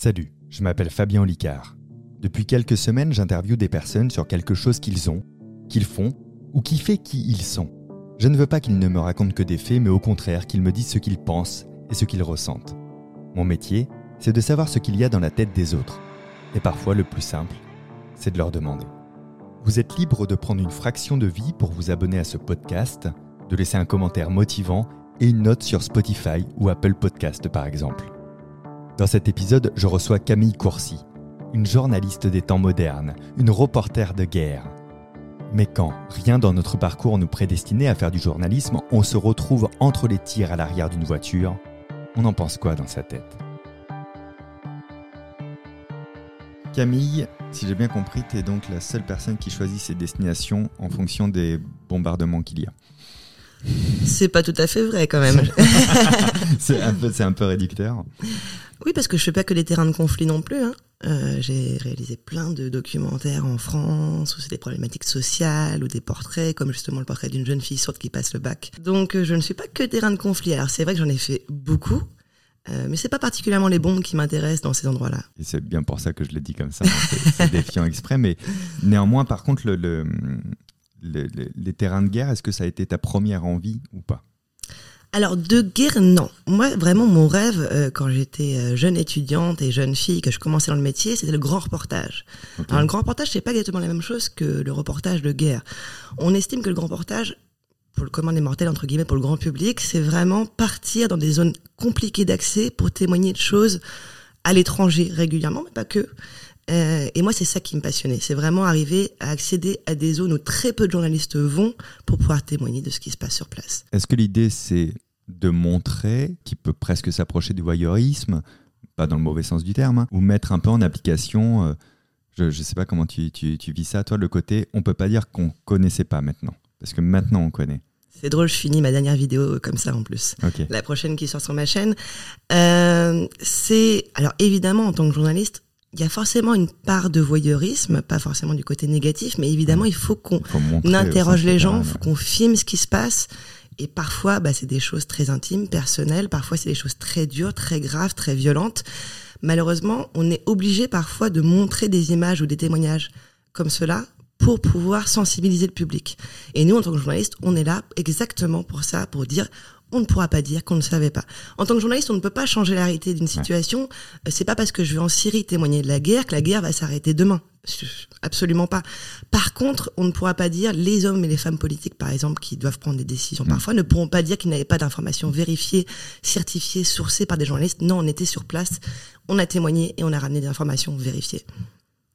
Salut, je m'appelle Fabien Licard. Depuis quelques semaines, j'interviewe des personnes sur quelque chose qu'ils ont, qu'ils font ou qui fait qui ils sont. Je ne veux pas qu'ils ne me racontent que des faits, mais au contraire qu'ils me disent ce qu'ils pensent et ce qu'ils ressentent. Mon métier, c'est de savoir ce qu'il y a dans la tête des autres. Et parfois, le plus simple, c'est de leur demander. Vous êtes libre de prendre une fraction de vie pour vous abonner à ce podcast, de laisser un commentaire motivant et une note sur Spotify ou Apple Podcast par exemple. Dans cet épisode, je reçois Camille Courcy, une journaliste des temps modernes, une reporter de guerre. Mais quand rien dans notre parcours nous prédestinait à faire du journalisme, on se retrouve entre les tirs à l'arrière d'une voiture, on en pense quoi dans sa tête? Camille, si j'ai bien compris, tu es donc la seule personne qui choisit ses destinations en fonction des bombardements qu'il y a. C'est pas tout à fait vrai quand même. c'est un, peu, un peu réducteur. Oui, parce que je fais pas que des terrains de conflit non plus. Hein. Euh, j'ai réalisé plein de documentaires en France où c'est des problématiques sociales ou des portraits, comme justement le portrait d'une jeune fille sourde qui passe le bac. Donc euh, je ne suis pas que terrain de conflit. Alors c'est vrai que j'en ai fait beaucoup, euh, mais c'est pas particulièrement les bombes qui m'intéressent dans ces endroits-là. Et c'est bien pour ça que je le dis comme ça. c'est défiant exprès, mais néanmoins, par contre, le, le, les terrains de guerre, est-ce que ça a été ta première envie ou pas? Alors de guerre, non. Moi, vraiment, mon rêve, euh, quand j'étais euh, jeune étudiante et jeune fille, que je commençais dans le métier, c'était le grand reportage. Alors le grand reportage, c'est pas exactement la même chose que le reportage de guerre. On estime que le grand reportage, pour le commun des mortels, entre guillemets, pour le grand public, c'est vraiment partir dans des zones compliquées d'accès pour témoigner de choses à l'étranger régulièrement, mais pas que. Euh, et moi, c'est ça qui me passionnait. C'est vraiment arriver à accéder à des zones où très peu de journalistes vont pour pouvoir témoigner de ce qui se passe sur place. Est-ce que l'idée, c'est de montrer, qui peut presque s'approcher du voyeurisme, pas dans le mauvais sens du terme, hein, ou mettre un peu en application, euh, je ne sais pas comment tu, tu, tu, vis ça, toi, le côté, on peut pas dire qu'on connaissait pas maintenant, parce que maintenant on connaît. C'est drôle, je finis ma dernière vidéo comme ça en plus. La prochaine qui sort sur ma chaîne. Euh, c'est alors évidemment en tant que journaliste, il y a forcément une part de voyeurisme, pas forcément du côté négatif, mais évidemment, il faut qu'on interroge les gens, faut qu'on filme ce qui se passe. Et parfois, bah, c'est des choses très intimes, personnelles. Parfois, c'est des choses très dures, très graves, très violentes. Malheureusement, on est obligé parfois de montrer des images ou des témoignages comme cela pour pouvoir sensibiliser le public. Et nous, en tant que journalistes, on est là exactement pour ça, pour dire on ne pourra pas dire qu'on ne savait pas. En tant que journaliste, on ne peut pas changer la réalité d'une situation. Euh, c'est pas parce que je vais en Syrie témoigner de la guerre que la guerre va s'arrêter demain. Absolument pas. Par contre, on ne pourra pas dire les hommes et les femmes politiques, par exemple, qui doivent prendre des décisions mm. parfois, ne pourront pas dire qu'ils n'avaient pas d'informations vérifiées, certifiées, sourcées par des journalistes. Non, on était sur place, on a témoigné et on a ramené des informations vérifiées.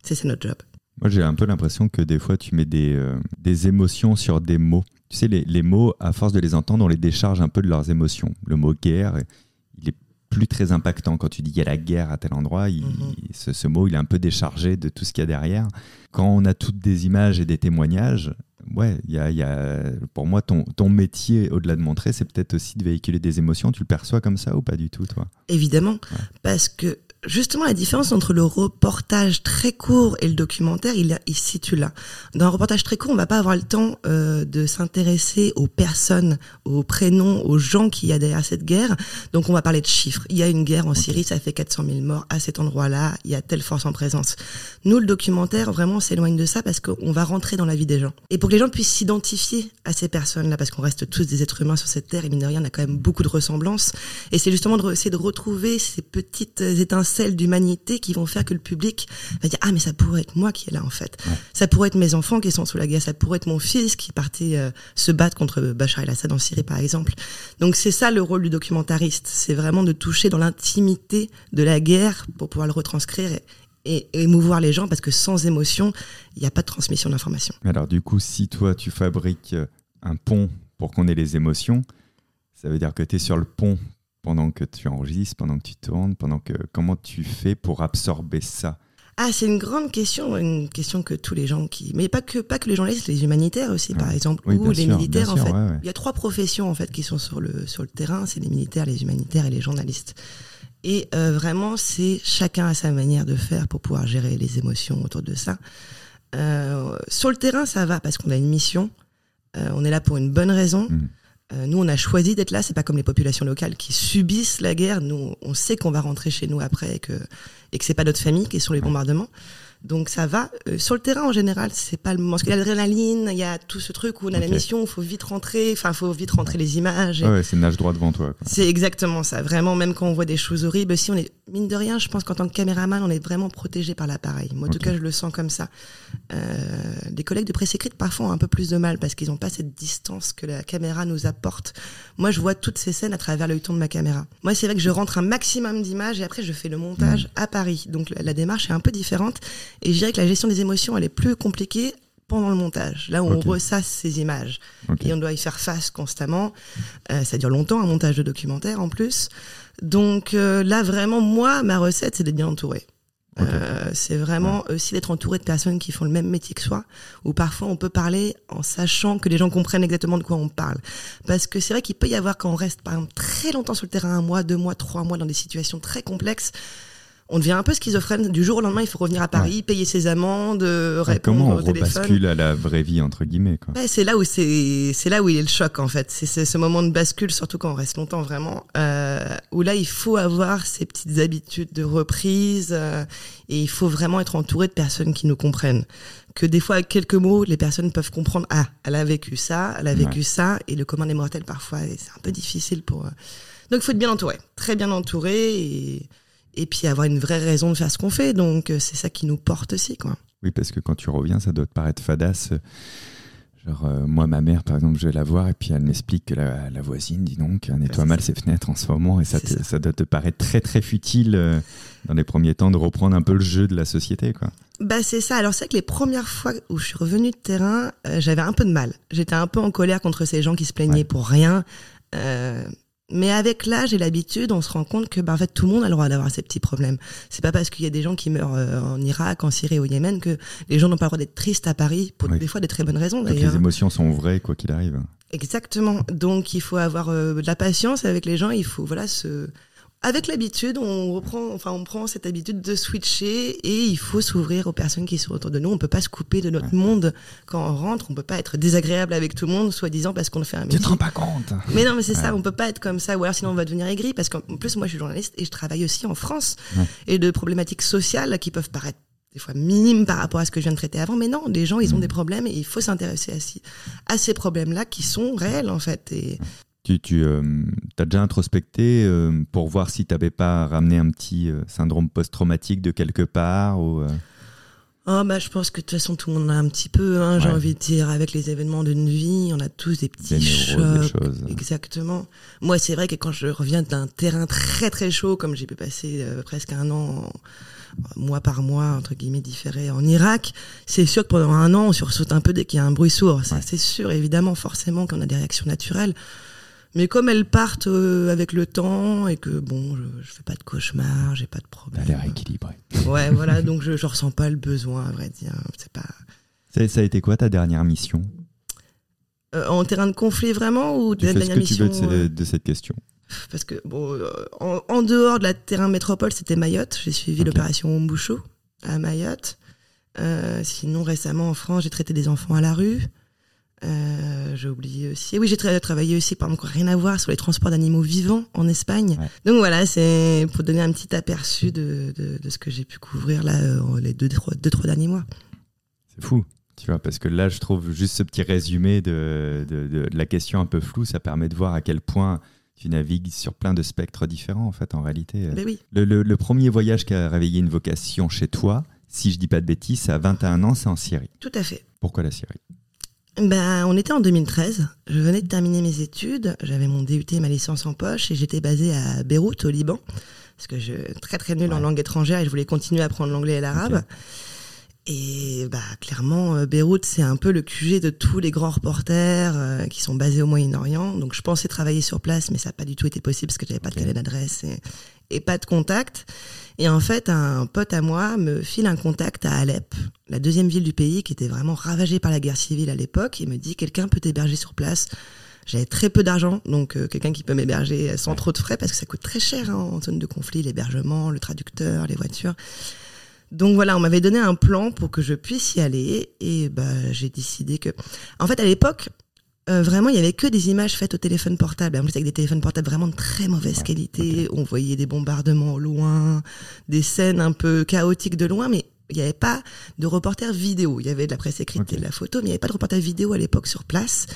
C'est notre job. Moi, j'ai un peu l'impression que des fois, tu mets des, euh, des émotions sur des mots tu sais, les, mots, à force de les entendre, on les décharge un peu de leurs émotions. Le mot guerre, il est plus très impactant quand tu dis qu'il y a la guerre à tel endroit. Mhm. ce, mot, il est un peu déchargé de tout ce qu'il y a derrière. Quand on a toutes des images et des témoignages, ouais, il y a, pour moi, ton, ton métier, au-delà de montrer, c'est peut-être aussi de véhiculer des émotions. Tu le perçois comme ça ou pas du tout, toi? Évidemment, parce que justement la différence entre le reportage très court et le documentaire, il, il se situe là. Dans un reportage très court, on va pas avoir le temps euh, de s'intéresser aux personnes, aux prénoms, aux gens qu'il y a derrière cette guerre. Donc on va parler de chiffres. Il y a une guerre en Syrie, ça fait 400 000 morts à cet endroit-là. Il y a telle force en présence. Nous, le documentaire, vraiment, s'éloigne de ça parce qu'on va rentrer dans la vie des gens. Et pour que les gens puissent s'identifier à ces personnes-là, parce qu'on reste tous des êtres humains sur cette terre, et mine de rien, on a quand même beaucoup de ressemblances. Et c'est justement de essayer de retrouver ces petites étincelles celles d'humanité qui vont faire que le public va dire ah mais ça pourrait être moi qui est là en fait. Ça pourrait être mes enfants qui sont sous la guerre, ça pourrait être mon fils qui partait euh, se battre contre Bachar el-Assad en Syrie par exemple. Donc c'est ça le rôle du documentariste, c'est vraiment de toucher dans l'intimité de la guerre pour pouvoir le retranscrire et, émouvoir les gens parce que sans émotion, il n'y a pas de transmission d'information. Alors du coup, si toi tu fabriques euh, un pont pour qu'on ait les émotions, ça veut dire que tu es sur le pont pendant que tu enregistres, pendant que tu tournes, pendant que comment tu fais pour absorber ça? Ah, c'est une grande question, une question que tous les gens qui, mais pas que pas que les journalistes, les humanitaires aussi, par exemple, ou les militaires en fait. Il y a trois professions en fait qui sont sur le sur le terrain, c'est les militaires, les humanitaires et les journalistes. Et euh, vraiment, c'est chacun à sa manière de faire pour pouvoir gérer les émotions autour de ça. Euh, sur le terrain, ça va parce qu'on a une mission, euh, on est là pour une bonne raison. Mmh. Euh, nous, on a choisi d'être là. C'est pas comme les populations locales qui subissent la guerre. Nous, on sait qu'on va rentrer chez nous après et que et que c'est pas notre famille qui est sur les bombardements. Donc ça va. Euh, sur le terrain en général, c'est pas le moment. Parce qu'il y a l'adrénaline, il y a tout ce truc où on a la mission, il faut vite rentrer, enfin, il faut vite rentrer les images. Ouais, c'est nage droit devant toi. C'est exactement ça. Vraiment, même quand on voit des choses horribles, si on est, mine de rien, je pense qu'en tant que caméraman, on est vraiment protégé par l'appareil. Moi, en tout cas, je le sens comme ça. Euh, des collègues de presse écrite, parfois, ont un peu plus de mal parce qu'ils n'ont pas cette distance que la caméra nous apporte. Moi, je vois toutes ces scènes à travers le ton de ma caméra. Moi, c'est vrai que je rentre un maximum d'images et après, je fais le montage mmh. à Paris. Donc, la démarche est un peu différente. Et je dirais que la gestion des émotions, elle est plus compliquée pendant le montage, là où on ressasse ces images. Et on doit y faire face constamment. Euh, ça dure longtemps, un montage de documentaire en plus. Donc euh, là, vraiment, moi, ma recette, c'est d'être bien entouré. Euh, c'est vraiment aussi d'être entouré de personnes qui font le même métier que soi, où parfois on peut parler en sachant que les gens comprennent exactement de quoi on parle. Parce que c'est vrai qu'il peut y avoir quand on reste par exemple très longtemps sur le terrain, un mois, deux mois, trois mois, dans des situations très complexes, on devient un peu schizophrène. Du jour au lendemain, il faut revenir à Paris, payer ses amendes, euh, répondre comment on au téléphone. à la vraie vie entre guillemets quoi. c'est là où c'est c'est là où il est le choc en fait. C'est ce moment de bascule, surtout quand on reste longtemps vraiment, euh, où là il faut avoir ces petites habitudes de reprise euh, et il faut vraiment être entouré de personnes qui nous comprennent. Que des fois avec quelques mots, les personnes peuvent comprendre. Ah, elle a vécu ça, elle a vécu ça, et le commun des mortels parfois c'est un peu difficile pour. Donc il faut être bien entouré, très bien entouré et et puis avoir une vraie raison de faire ce qu'on fait. Donc euh, c'est ça qui nous porte aussi, quoi. Oui, parce que quand tu reviens, ça doit te paraître fadasse. Genre, euh, moi, ma mère, par exemple, je vais la voir et puis elle m'explique que la, voisine, dit donc, nettoie mal ses fenêtres en ce moment et ça, ça. doit te paraître très, très futile euh, dans les premiers temps de reprendre un peu le jeu de la société, quoi. Bah, c'est ça. Alors, c'est que les premières fois où je suis revenue de terrain, j'avais un peu de mal. J'étais un peu en colère contre ces gens qui se plaignaient pour rien. Mais avec l'âge et l'habitude, on se rend compte que bah, en fait, tout le monde a le droit d'avoir ces petits problèmes. C'est pas parce qu'il y a des gens qui meurent euh, en Irak, en Syrie, au Yémen que les gens n'ont pas le droit d'être tristes à Paris pour des fois des très bonnes raisons. Les émotions sont vraies quoi qu'il arrive. Exactement. Donc il faut avoir euh, de la patience avec les gens. Il faut voilà se avec l'habitude, on reprend, enfin, on prend cette habitude de switcher et il faut s'ouvrir aux personnes qui sont autour de nous. On peut pas se couper de notre monde quand on rentre. On peut pas être désagréable avec tout le monde, soi-disant parce qu'on fait un métier. Tu te rends pas compte. Mais non, mais c'est ça. On peut pas être comme ça. Ou alors sinon on va devenir aigri parce qu'en plus moi je suis journaliste et je travaille aussi en France et de problématiques sociales qui peuvent paraître des fois minimes par rapport à ce que je viens de traiter avant, mais non, les gens, ils ont mm. des problèmes et il faut s'intéresser à, à ces problèmes-là qui sont réels en fait. Et tu, tu euh, as déjà introspecté euh, pour voir si tu n'avais pas ramené un petit euh, syndrome post-traumatique de quelque part ou, Oh bah je pense que de toute façon tout le monde a un petit peu, hein, j'ai envie de dire, avec les événements d'une vie, on a tous des petits chocs. Choses. Exactement. Moi c'est vrai que quand je reviens d'un terrain très très chaud, comme j'ai pu passer presque un an, mois par mois entre guillemets différé en Irak, c'est sûr que pendant un an on sursaute un peu dès qu'il y a un bruit sourd. C'est sûr, évidemment, forcément qu'on a des réactions naturelles. Mais comme elles partent euh, avec le temps et que bon, je, je fais pas de cauchemar, j'ai pas de problème. Elle l'air équilibrée. Ouais, voilà, donc je, je ressens pas le besoin, à vrai dire. C'est pas. Ça, a été quoi ta dernière mission? Euh, En terrain de conflit vraiment ou tu fais dernière ce que tu veux de, cette question Parce que bon, euh, en, dehors de la terrain métropole, c'était Mayotte. J'ai suivi l'opération Omboucho à Mayotte. sinon, récemment en France, j'ai traité des enfants à la rue. Euh, j'ai oublié aussi. Oui, j'ai travaillé aussi, par exemple, rien à voir, sur les transports d'animaux vivants en Espagne. Donc voilà, c'est pour donner un petit aperçu de, de, de ce que j'ai pu couvrir là euh, les deux, trois, deux, trois derniers mois. C'est fou, tu vois, parce que là, je trouve juste ce petit résumé de, de, de, la question un peu floue, ça permet de voir à quel point tu navigues sur plein de spectres différents, en fait, en réalité. Ben oui. le, le, le, premier voyage qui a réveillé une vocation chez toi, si je dis pas de bêtises, à 21 ans, c'est en Syrie. Tout à fait. Pourquoi la Syrie? Ben, on était en 2013. Je venais de terminer mes études. J'avais mon DUT et ma licence en poche et j'étais basée à Beyrouth, au Liban. Parce que je suis très très nulle en langue étrangère et je voulais continuer à apprendre l'anglais et l'arabe. Et bah clairement, euh, Beyrouth, c'est un peu le QG de tous les grands reporters euh, qui sont basés au Moyen-Orient. Donc je pensais travailler sur place, mais ça n'a pas du tout été possible parce que j'avais pas de carnet d'adresse et, et pas de contact. Et en fait, un pote à moi me file un contact à Alep, la deuxième ville du pays qui était vraiment ravagée par la guerre civile à l'époque. Il me dit quelqu'un peut t'héberger sur place. J'avais très peu d'argent, donc euh, quelqu'un qui peut m'héberger sans trop de frais parce que ça coûte très cher hein, en zone de conflit, l'hébergement, le traducteur, les voitures. Donc voilà, on m'avait donné un plan pour que je puisse y aller et bah j'ai décidé que, en fait, à l'époque, euh, vraiment, il y avait que des images faites au téléphone portable. En plus, avec des téléphones portables vraiment de très mauvaise qualité. On voyait des bombardements au loin, des scènes un peu chaotiques de loin, mais il n'y avait pas de reporter vidéo. Il y avait de la presse écrite et de la photo, mais il n'y avait pas de reporter vidéo à l'époque sur place.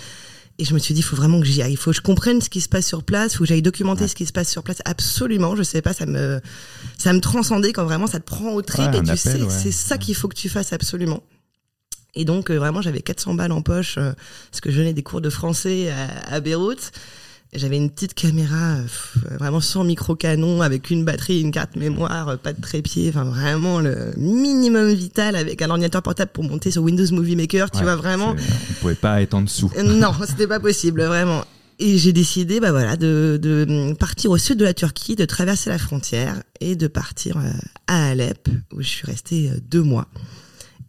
Et je me suis dit, il faut vraiment que j'y aille. Il faut que je comprenne ce qui se passe sur place. Il faut que j'aille documenter ce qui se passe sur place. Absolument. Je sais pas, ça me, ça me transcendait quand vraiment ça te prend au trip et tu sais, c'est ça qu'il faut que tu fasses absolument. Et donc, euh, vraiment, j'avais 400 balles en poche, euh, parce que je venais des cours de français à, à Beyrouth. J'avais une petite caméra, euh, vraiment sans micro-canon, avec une batterie, une carte mémoire, pas de trépied, enfin vraiment le minimum vital avec un ordinateur portable pour monter sur Windows Movie Maker, tu vois vraiment. On pouvait pas être en dessous. non, c'était pas possible, vraiment. Et j'ai décidé, bah voilà, de, de, partir au sud de la Turquie, de traverser la frontière et de partir à Alep, où je suis restée deux mois.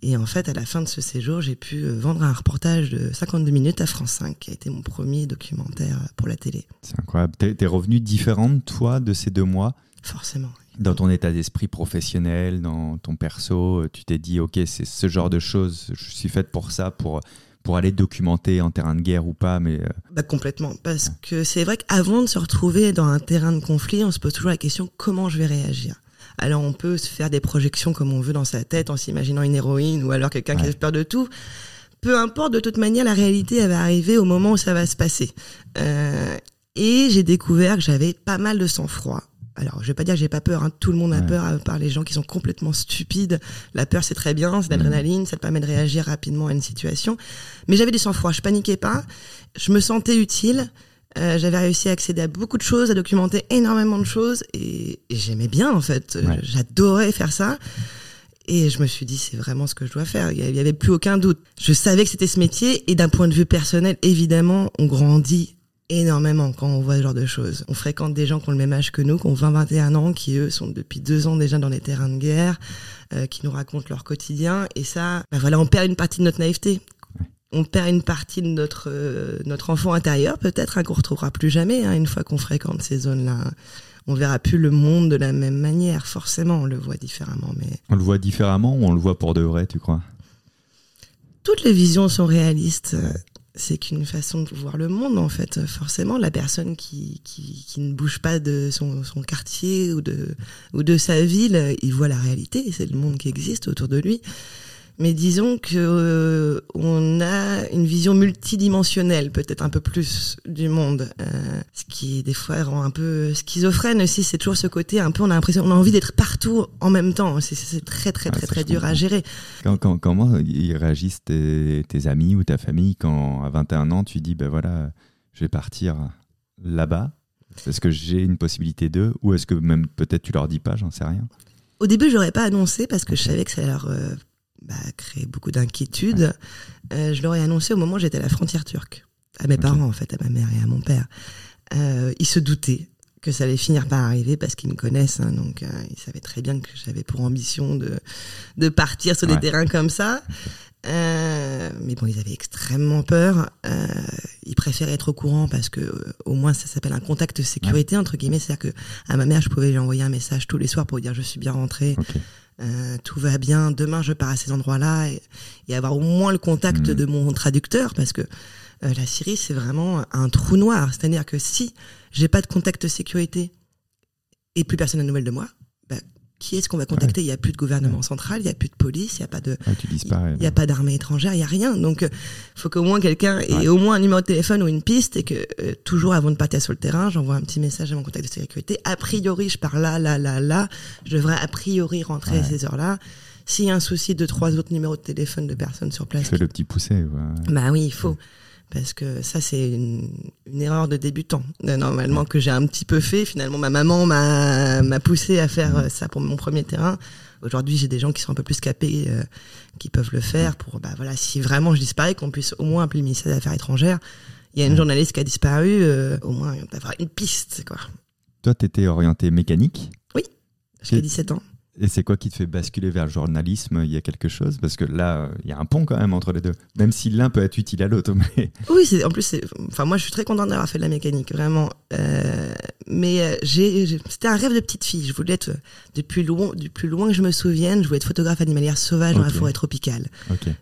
Et en fait, à la fin de ce séjour, j'ai pu euh, vendre un reportage de 52 minutes à France 5, qui a été mon premier documentaire euh, pour la télé. C'est incroyable. T'es, es revenu différente, toi, de ces deux mois? Forcément. Dans ton état d'esprit professionnel, dans ton perso, euh, tu t'es dit, OK, c'est ce genre de choses, je suis faite pour ça, pour, pour aller documenter en terrain de guerre ou pas, mais... Bah complètement, parce que c'est vrai qu'avant de se retrouver dans un terrain de conflit, on se pose toujours la question, comment je vais réagir? Alors on peut se faire des projections comme on veut dans sa tête en s'imaginant une héroïne ou alors quelqu'un qui a peur de tout. Peu importe, de toute manière, la réalité, elle va arriver au moment où ça va se passer. Euh, et j'ai découvert que j'avais pas mal de sang-froid. Alors, je vais pas dire que j'ai pas peur. Hein. Tout le monde a peur, à part les gens qui sont complètement stupides. La peur, c'est très bien, c'est l'adrénaline, ça te permet de réagir rapidement à une situation. Mais j'avais du sang-froid, je paniquais pas. Je me sentais utile. Euh, j'avais réussi à accéder à beaucoup de choses, à documenter énormément de choses et, j'aimais bien en fait. J'adorais faire ça. Et je me suis dit, c'est vraiment ce que je dois faire. Il n'y avait plus aucun doute. Je savais que c'était ce métier. Et d'un point de vue personnel, évidemment, on grandit énormément quand on voit ce genre de choses. On fréquente des gens qui ont le même âge que nous, qui ont 20, 21 ans, qui eux sont depuis deux ans déjà dans les terrains de guerre, euh, qui nous racontent leur quotidien. Et ça, bah voilà, on perd une partie de notre naïveté on perd une partie de notre euh, notre enfant intérieur peut-être hein, qu'on retrouvera plus jamais hein, une fois qu'on fréquente ces zones-là. On verra plus le monde de la même manière, forcément, on le voit différemment. Mais on le voit différemment ou on le voit pour de vrai, tu crois? Toutes les visions sont réalistes. C'est qu'une façon de voir le monde, en fait. Forcément, la personne qui, qui, qui ne bouge pas de son, son, quartier ou de, ou de sa ville, il voit la réalité. C'est le monde qui existe autour de lui mais disons que euh, on a une vision multidimensionnelle, peut-être un peu plus du monde, euh, ce qui des fois rend un peu schizophrène aussi. C'est toujours ce côté un peu, on a l'impression, on a envie d'être partout en même temps. C'est très très très très, dur à gérer. Quand, comment ils réagissent tes, tes, amis ou ta famille quand à 21 ans tu dis ben voilà, je vais partir là-bas. Est-ce que j'ai une possibilité d'eux? Ou est-ce que même peut-être tu leur dis pas, j'en sais rien? Au début, j'aurais pas annoncé parce que je savais que ça leur euh, bah, créé beaucoup d'inquiétudes. Euh, je leur ai annoncé au moment où j'étais à la frontière turque, à mes parents en fait, à ma mère et à mon père. Euh, ils se doutaient que ça allait finir par arriver parce qu'ils me connaissent, hein, donc euh, ils savaient très bien que j'avais pour ambition de de partir sur des terrains comme ça. Euh, mais bon, ils avaient extrêmement peur. Ils préféraient être au courant parce que au moins ça s'appelle un contact de sécurité entre guillemets, c'est-à-dire que à ma mère je pouvais lui envoyer un message tous les soirs pour lui dire je suis bien rentré. Euh, tout va bien, demain je pars à ces endroits-là et, avoir au moins le contact mmh. de mon traducteur parce que euh, la Syrie c'est vraiment un trou noir, c'est-à-dire que si j'ai pas de contact de sécurité et plus personne n'a de nouvelles de moi, qui est-ce qu'on va contacter? Il n'y a plus de gouvernement central, il n'y a plus de police, il n'y a pas de, il y a pas d'armée étrangère, il y a rien. Donc, il euh, faut qu'au moins quelqu'un ait au moins un numéro de téléphone ou une piste et que euh, toujours avant de partir sur le terrain, j'envoie un petit message à mon contact de sécurité. A priori, je pars là, là, là, là. Je devrais a priori rentrer à ces heures-là. S'il y a un souci de trois autres numéros de téléphone de personnes sur place. Je fais le petit poussé. Bah oui, il faut parce que ça c'est une, une, erreur de débutant. Euh, normalement que j'ai un petit peu fait. Finalement ma maman m'a m'a poussé à faire euh, ça pour mon premier terrain. Aujourd'hui j'ai des gens qui sont un peu plus capés euh, qui peuvent le faire pour bah voilà si vraiment je disparais qu'on puisse au moins appeler le ministère des affaires étrangères. Il y a une journaliste qui a disparu au moins d'avoir une piste quoi. Toi tu étais orienté mécanique? Oui j'ai 17 ans Et c'est quoi qui te fait basculer vers le journalisme Il y a quelque chose? Parce que là, il y a un pont quand même entre les deux. Même si l'un peut être utile à l'autre. Mais... Oui, en plus, enfin, moi je suis très contente d'avoir fait de la mécanique, vraiment. Euh, mais euh, c'était un rêve de petite fille. Je voulais être, depuis loin, du plus loin que je me souvienne, je voulais être photographe animalière sauvage dans la forêt tropicale.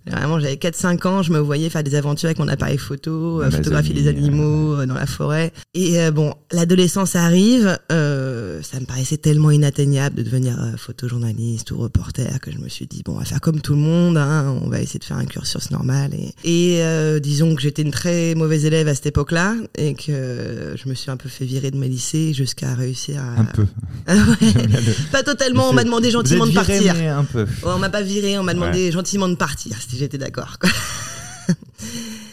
Vraiment, j'avais 4-5 ans, je me voyais faire des aventures avec mon appareil photo, euh, photographier des animaux dans la forêt. Et bon, l'adolescence arrive, ça me paraissait tellement inatteignable de devenir photojournaliste ou reporter que je me suis dit, bon, on va faire comme tout le monde, hein, on va essayer de faire un cursus normal. Et, et disons que j'étais une très mauvaise élève à cette époque-là et que je me suis un peu fait virer de mes lycées jusqu'à réussir à. Un peu. Ah pas totalement. On m'a demandé gentiment de partir. un peu. on m'a pas viré. On m'a demandé gentiment de partir. Si j'étais d'accord.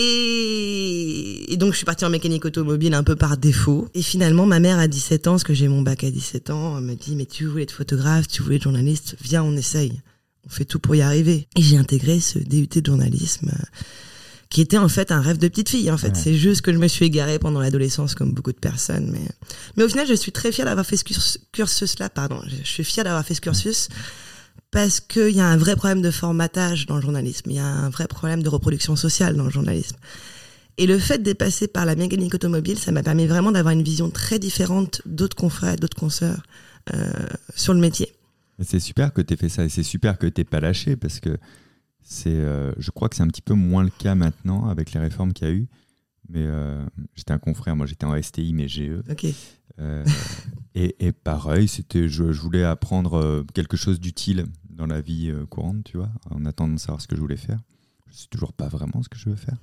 Et, donc, je suis partie en mécanique automobile un peu par défaut. Et finalement, ma mère, à 17 ans, parce que j'ai mon bac à 17 ans, me dit, mais tu voulais être photographe, tu voulais être journaliste, viens, on essaye. On fait tout pour y arriver. Et j'ai intégré ce DUT de journalisme qui était en fait un rêve de petite fille. En fait, c'est juste que je me suis égarée pendant l'adolescence, comme beaucoup de personnes. Mais, mais au final, je suis très fière d'avoir fait ce cursus-là. Pardon, je suis fière d'avoir fait ce cursus parce qu'il y a un vrai problème de formatage dans le journalisme. Il y a un vrai problème de reproduction sociale dans le journalisme. Et le fait de passer par la mécanique automobile, ça m'a permis vraiment d'avoir une vision très différente d'autres confrères, d'autres consoeurs euh, sur le métier. C'est super que tu aies fait ça et c'est super que tu pas lâché parce que c'est, euh, je crois que c'est un petit peu moins le cas maintenant avec les réformes qu'il y a eu. Mais euh, j'étais un confrère, moi j'étais en STI, mais GE. Euh, et, et, pareil, c'était, je, voulais apprendre quelque chose d'utile dans la vie courante, tu vois, en attendant de savoir ce que je voulais faire. Je sais toujours pas vraiment ce que je veux faire.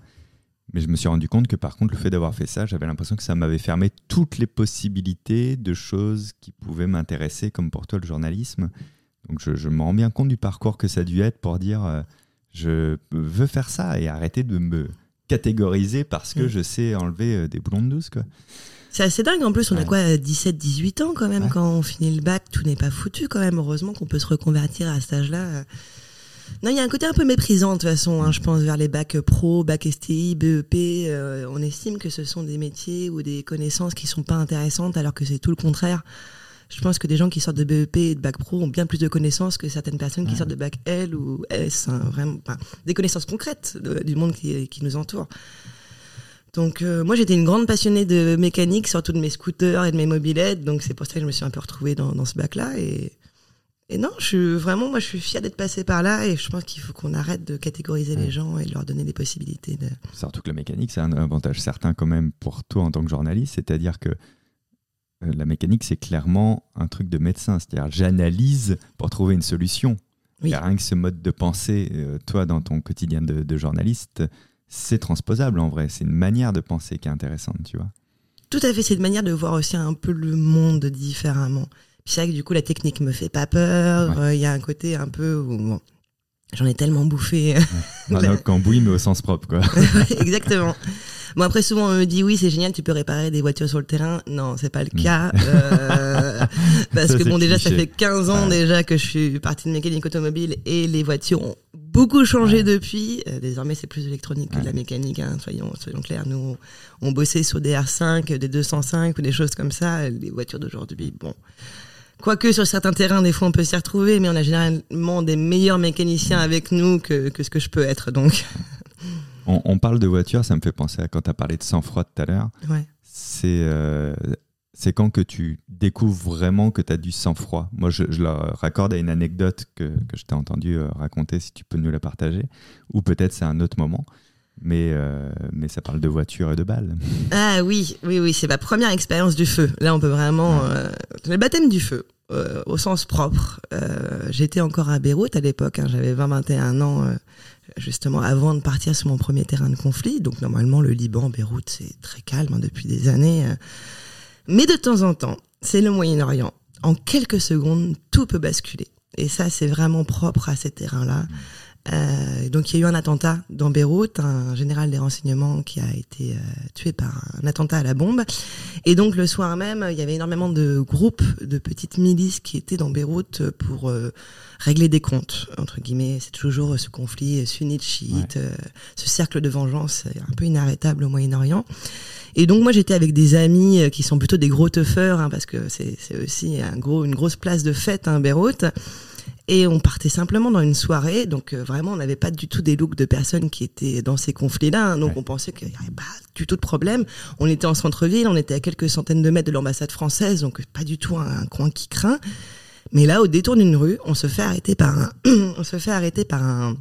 Mais je me suis rendu compte que par contre, le fait d'avoir fait ça, j'avais l'impression que ça m'avait fermé toutes les possibilités de choses qui pouvaient m'intéresser, comme pour toi le journalisme. Donc je, je me rends bien compte du parcours que ça a dû être pour dire je veux faire ça et arrêter de me catégoriser parce que mm. je sais enlever euh, des boulons de douce. Quoi. C'est assez dingue. En plus, on a quoi, 17, 18 ans quand même, quand on finit le bac. Tout n'est pas foutu quand même. Heureusement qu'on peut se reconvertir à cet âge-là. Non, il y a un côté un peu méprisant de toute façon, hein, je pense, vers les bacs pro, bac STI, BEP. Euh, on estime que ce sont des métiers ou des connaissances qui sont pas intéressantes, alors que c'est tout le contraire je pense que des gens qui sortent de BEP et de bac pro ont bien plus de connaissances que certaines personnes qui sortent de bac L ou S, hein, vraiment, des connaissances concrètes du monde qui, qui, nous entoure. Donc euh, moi j'étais une grande passionnée de mécanique, surtout de mes scooters et de mes mobilettes, donc c'est pour ça que je me suis un peu retrouvée dans, dans ce bac-là. Et, et non, je suis vraiment moi je suis fière d'être passée par là. Et je pense qu'il faut qu'on arrête de catégoriser les gens et de leur donner des possibilités. De... Surtout que la mécanique c'est un avantage certain quand même pour toi en tant que journaliste, c'est-à-dire que la mécanique, c'est clairement un truc de médecin. C'est-à-dire, j'analyse pour trouver une solution. Il a rien que ce mode de pensée, euh, toi, dans ton quotidien de, journaliste, c'est transposable en vrai. C'est une manière de penser qui est intéressante, tu vois. Tout à fait, c'est une manière de voir aussi un peu le monde différemment. Puis c'est vrai que du coup, la technique me fait pas peur. Euh, il y a un côté un peu où, j'en ai tellement bouffé. Ouais. Un cambouis, mais au sens propre, quoi. Exactement. Bon après souvent on me dit oui c'est génial tu peux réparer des voitures sur le terrain. Non c'est pas le cas euh, parce que bon déjà ça fait 15 ans déjà que je suis partie de mécanique automobile et les voitures ont beaucoup changé depuis. Euh, désormais c'est plus électronique que de la mécanique. Hein, soyons soyons clairs nous on, bossait sur des R5, des 205 ou des choses comme ça. Les voitures d'aujourd'hui bon. Quoique sur certains terrains, des fois on peut s'y retrouver, mais on a généralement des meilleurs mécaniciens avec nous que, que ce que je peux être. Donc, on, parle de voiture, ça me fait penser à quand tu as parlé de sang-froid tout à l'heure. Euh, c'est quand que tu découvres vraiment que tu as du sang-froid. Moi, je, je, le raccorde à une anecdote que, que je t'ai entendu euh, raconter, si tu peux nous la partager. Ou peut-être c'est un autre moment. Mais, euh, mais ça parle de voiture et de balles. Ah oui, oui, oui, c'est ma première expérience du feu. Là, on peut vraiment... le baptême du feu, au sens propre. J'étais encore à Beyrouth à l'époque, hein, j'avais 20-21 ans justement avant de partir sur mon premier terrain de conflit. Donc normalement le Liban, Beyrouth, c'est très calme hein, depuis des années. Euh. Mais de temps en temps, c'est le Moyen-Orient. En quelques secondes, tout peut basculer. Et ça, c'est vraiment propre à ces terrains-là. Euh, donc il y a eu un attentat dans Beyrouth, un général des renseignements qui a été euh, tué par un attentat à la bombe. Et donc le soir même, il y avait énormément de groupes de petites milices qui étaient dans Beyrouth pour euh, régler des comptes entre guillemets. C'est toujours ce conflit sunnite-chiite, ce cercle de vengeance un peu inarrêtable au Moyen-Orient. Et donc moi j'étais avec des amis qui sont plutôt des gros teufeurs, hein, parce que c'est aussi un gros, une grosse place de fête, hein, Beyrouth. Et on partait simplement dans une soirée, donc euh, vraiment on n'avait pas du tout des looks de personnes qui étaient dans ces conflits-là, hein. donc on pensait qu'il n'y avait pas du tout de problème. On était en centre-ville, on était à quelques centaines de mètres de l'ambassade française, donc pas du tout un, coin qui craint. Mais là, au détour d'une rue, on se fait arrêter par un, on se fait arrêter par un,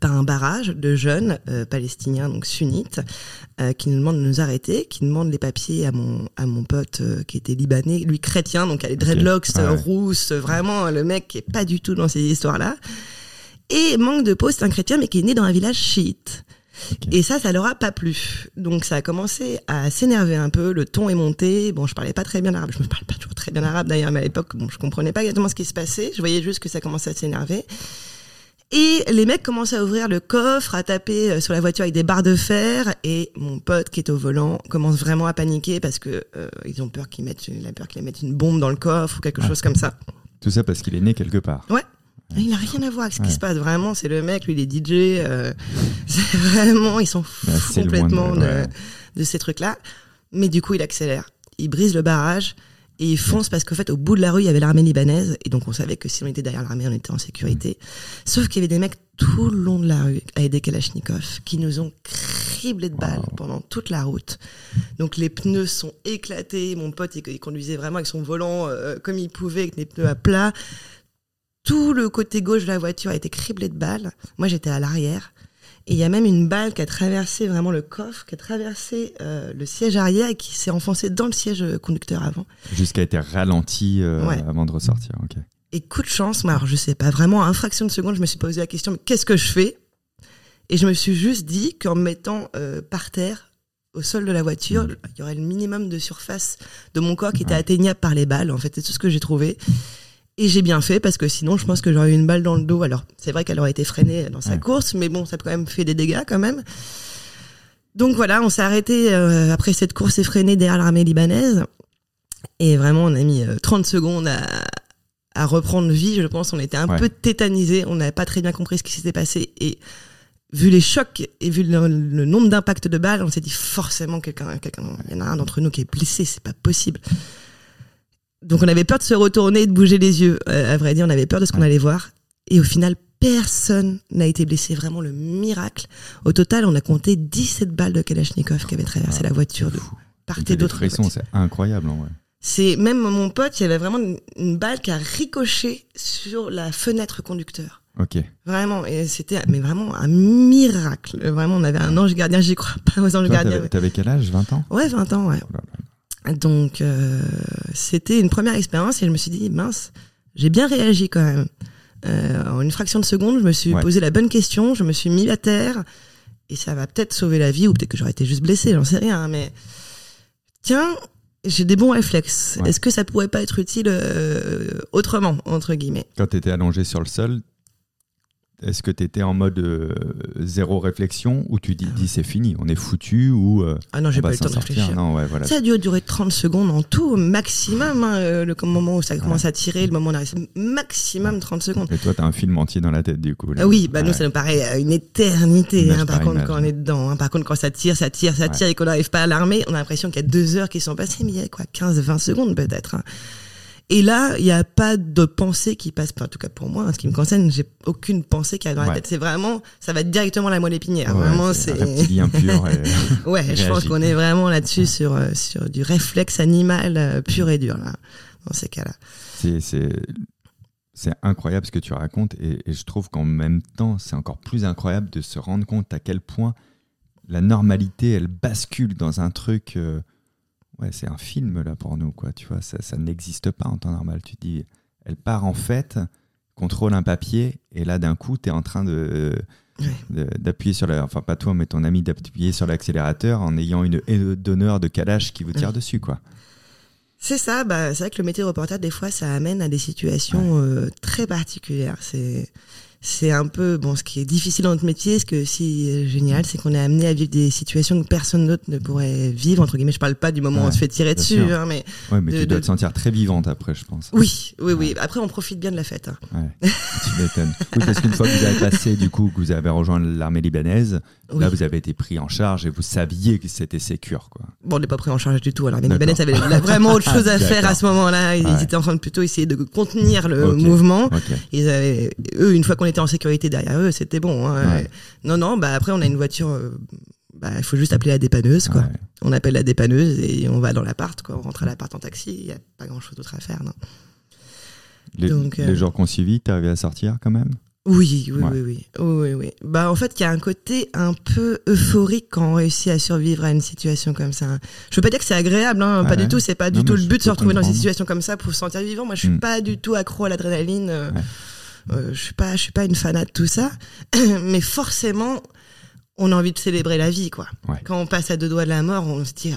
par un barrage de jeunes euh, palestiniens, donc sunnites, euh, qui nous demandent de nous arrêter, qui demandent les papiers à mon, à mon pote euh, qui était libanais, lui chrétien, donc a les dreadlocks ah rousses, vraiment le mec qui est pas du tout dans ces histoires-là. Et manque de peau, c'est un chrétien, mais qui est né dans un village chiite. Et ça, ça leur a pas plu. Donc ça a commencé à s'énerver un peu, le ton est monté. Bon, je parlais pas très bien arabe, je me parle pas toujours très bien arabe d'ailleurs, mais à l'époque, bon, je comprenais pas exactement ce qui se passait. Je voyais juste que ça commençait à s'énerver. Et les mecs commencent à ouvrir le coffre, à taper euh, sur la voiture avec des barres de fer. Et mon pote qui est au volant commence vraiment à paniquer parce que euh, ils ont peur qu'ils mettent, il a peur qu'ils mettent une bombe dans le coffre ou quelque chose comme ça. Tout ça parce qu'il est né quelque part. Ouais. Il n'a rien à voir avec ce qui se passe. Vraiment, c'est le mec, lui, il est DJ. Euh, c'est vraiment, ils sont bah, complètement de, de ces trucs-là. Mais du coup, il accélère. Il brise le barrage. Et ils foncent parce qu'en fait, au bout de la rue, il y avait l'armée libanaise. Et donc, on savait que si on était derrière l'armée, on était en sécurité. Sauf qu'il y avait des mecs tout le long de la rue avec des kalachnikovs qui nous ont criblé de balles pendant toute la route. Donc, les pneus sont éclatés. Mon pote, il, conduisait vraiment avec son volant euh, comme il pouvait, avec des pneus à plat. Tout le côté gauche de la voiture a été criblé de balles. Moi, j'étais à l'arrière. Et il y a même une balle qui a traversé vraiment le coffre, qui a traversé euh, le siège arrière et qui s'est enfoncée dans le siège conducteur avant. Jusqu'à être ralenti euh, avant de ressortir. ok. Et coup de chance, moi, alors je sais pas, vraiment, à une fraction de seconde, je me suis posé la question, mais qu'est-ce que je fais? Et je me suis juste dit qu'en me mettant euh, par terre, au sol de la voiture, mmh. il y aurait le minimum de surface de mon corps qui était atteignable par les balles. En fait, c'est tout ce que j'ai trouvé. Et j'ai bien fait parce que sinon, je pense que j'aurais eu une balle dans le dos. Alors, c'est vrai qu'elle aurait été freinée dans sa course, mais bon, ça a quand même fait des dégâts quand même. Donc voilà, on s'est arrêté euh, après cette course effrénée derrière l'armée libanaise. Et vraiment, on a mis 30 euh, secondes à, à reprendre vie. Je pense on était un peu tétanisé. On n'avait pas très bien compris ce qui s'était passé. Et vu les chocs et vu le, nombre d'impacts de balles, on s'est dit forcément quelqu'un, quelqu'un, il y en a un d'entre nous qui est blessé. C'est pas possible. Donc on avait peur de se retourner et de bouger les yeux. Euh, à vrai dire, on avait peur de ce qu'on allait voir. Et au final, personne n'a été blessé. Vraiment le miracle. Au total, on a compté 17 balles de Kalachnikov qui avaient traversé la voiture de part et d'autre. C'est incroyable en vrai. C'est même mon pote, il y avait vraiment une, balle qui a ricoché sur la fenêtre conducteur. Ok. Vraiment, et c'était mais vraiment un miracle. Vraiment, on avait un ange gardien, j'y crois pas aux anges gardiens. T'avais quel âge? 20 ans? Ouais, 20 ans, ouais. Oh donc euh, c'était une première expérience et je me suis dit mince, j'ai bien réagi quand même. Euh, en une fraction de seconde, je me suis posé la bonne question, je me suis mis à terre et ça va peut-être sauver la vie ou peut-être que j'aurais été juste blessé, j'en sais rien. Mais tiens, j'ai des bons réflexes. Est-ce que ça pourrait pas être utile euh, autrement entre guillemets? Quand tu étais allongé sur le sol, est-ce que tu étais en mode euh, zéro réflexion ou tu dis, dis c'est fini, on est foutu ou euh, Ah non, j'ai pas eu le temps de réfléchir. Non, ouais, voilà. Ça a dû durer 30 secondes en tout, maximum, hein, euh, le moment où ça commence à tirer, le moment d'arrêt, maximum 30 secondes. Et toi, tu as un film entier dans la tête du coup. Ah oui, bah nous, ça nous paraît une éternité, hein, par contre, quand on est dedans. Hein. Par contre, quand ça tire, ça tire, ça tire et qu'on n'arrive pas à l'armer, on a l'impression qu'il y a deux heures qui sont passées, mais il y a quoi, 15-20 secondes peut-être. Et là, il n'y a pas de pensée qui passe, en tout cas pour moi, en ce qui me concerne, j'ai aucune pensée qui arrive dans la tête. C'est vraiment, ça va directement la moelle épinière. vraiment, c'est. pur. ouais, je pense qu'on est vraiment là-dessus sur, euh, sur du réflexe animal euh, pur et dur, là, dans ces cas-là. C'est incroyable ce que tu racontes et, je trouve qu'en même temps, c'est encore plus incroyable de se rendre compte à quel point la normalité, elle bascule dans un truc. Euh, ouais, c'est un film là pour nous, quoi. Tu vois, ça, ça n'existe pas en temps normal. Tu dis, elle part en fête, contrôle un papier, et là d'un coup, tu es en train de d'appuyer sur la, enfin pas toi mais ton ami d'appuyer sur l'accélérateur en ayant une donneur de calage qui vous tire dessus quoi. C'est ça, bah, c'est vrai que le métier de reporter des fois ça amène à des situations euh, très particulières. C'est c'est un peu bon ce qui est difficile dans notre métier ce que aussi génial c'est qu'on est amené à vivre des situations que personne d'autre ne pourrait vivre entre guillemets. Je parle pas du moment où on se fait tirer dessus hein, mais ouais, mais tu dois te sentir très vivante après je pense. Oui oui oui. Après on profite bien de la fête hein. ouais. tu m'étonnes. Parce qu'une fois que vous avez passé du coup que vous avez rejoint l'armée libanaise là vous avez été pris en charge et vous saviez que c'était sécure quoi. Bon on n'est pas pris en charge du tout l'armée libanaise avait vraiment autre chose à faire à ce moment-là. Ils étaient en train de plutôt essayer de contenir le mouvement. Ils avaient eux une fois qu'on était en sécurité derrière eux, c'était bon. Hein. Non, non, bah après on a une voiture. Euh, bah, il faut juste appeler la dépanneuse, quoi. On appelle la dépanneuse et on va dans l'appart, quoi. On rentre à l'appart en taxi, il n'y a pas grand chose d'autre à faire, non. Les, Donc, les euh, jours qu'on suivit, t'arrivais à sortir quand même? Oui, oui, oui, oui, oui, oui. Bah, en fait, il y a un côté un peu euphorique quand on réussit à survivre à une situation comme ça. Je veux pas dire que c'est agréable, hein, pas du tout. C'est pas du tout le but de se retrouver dans une situation comme ça pour se sentir vivant. Moi, je suis hmm. pas du tout accro à l'adrénaline. Euh, euh, je suis pas, je suis pas une fanate de tout ça, mais forcément, on a envie de célébrer la vie, quoi. Quand on passe à deux doigts de la mort, on se dit,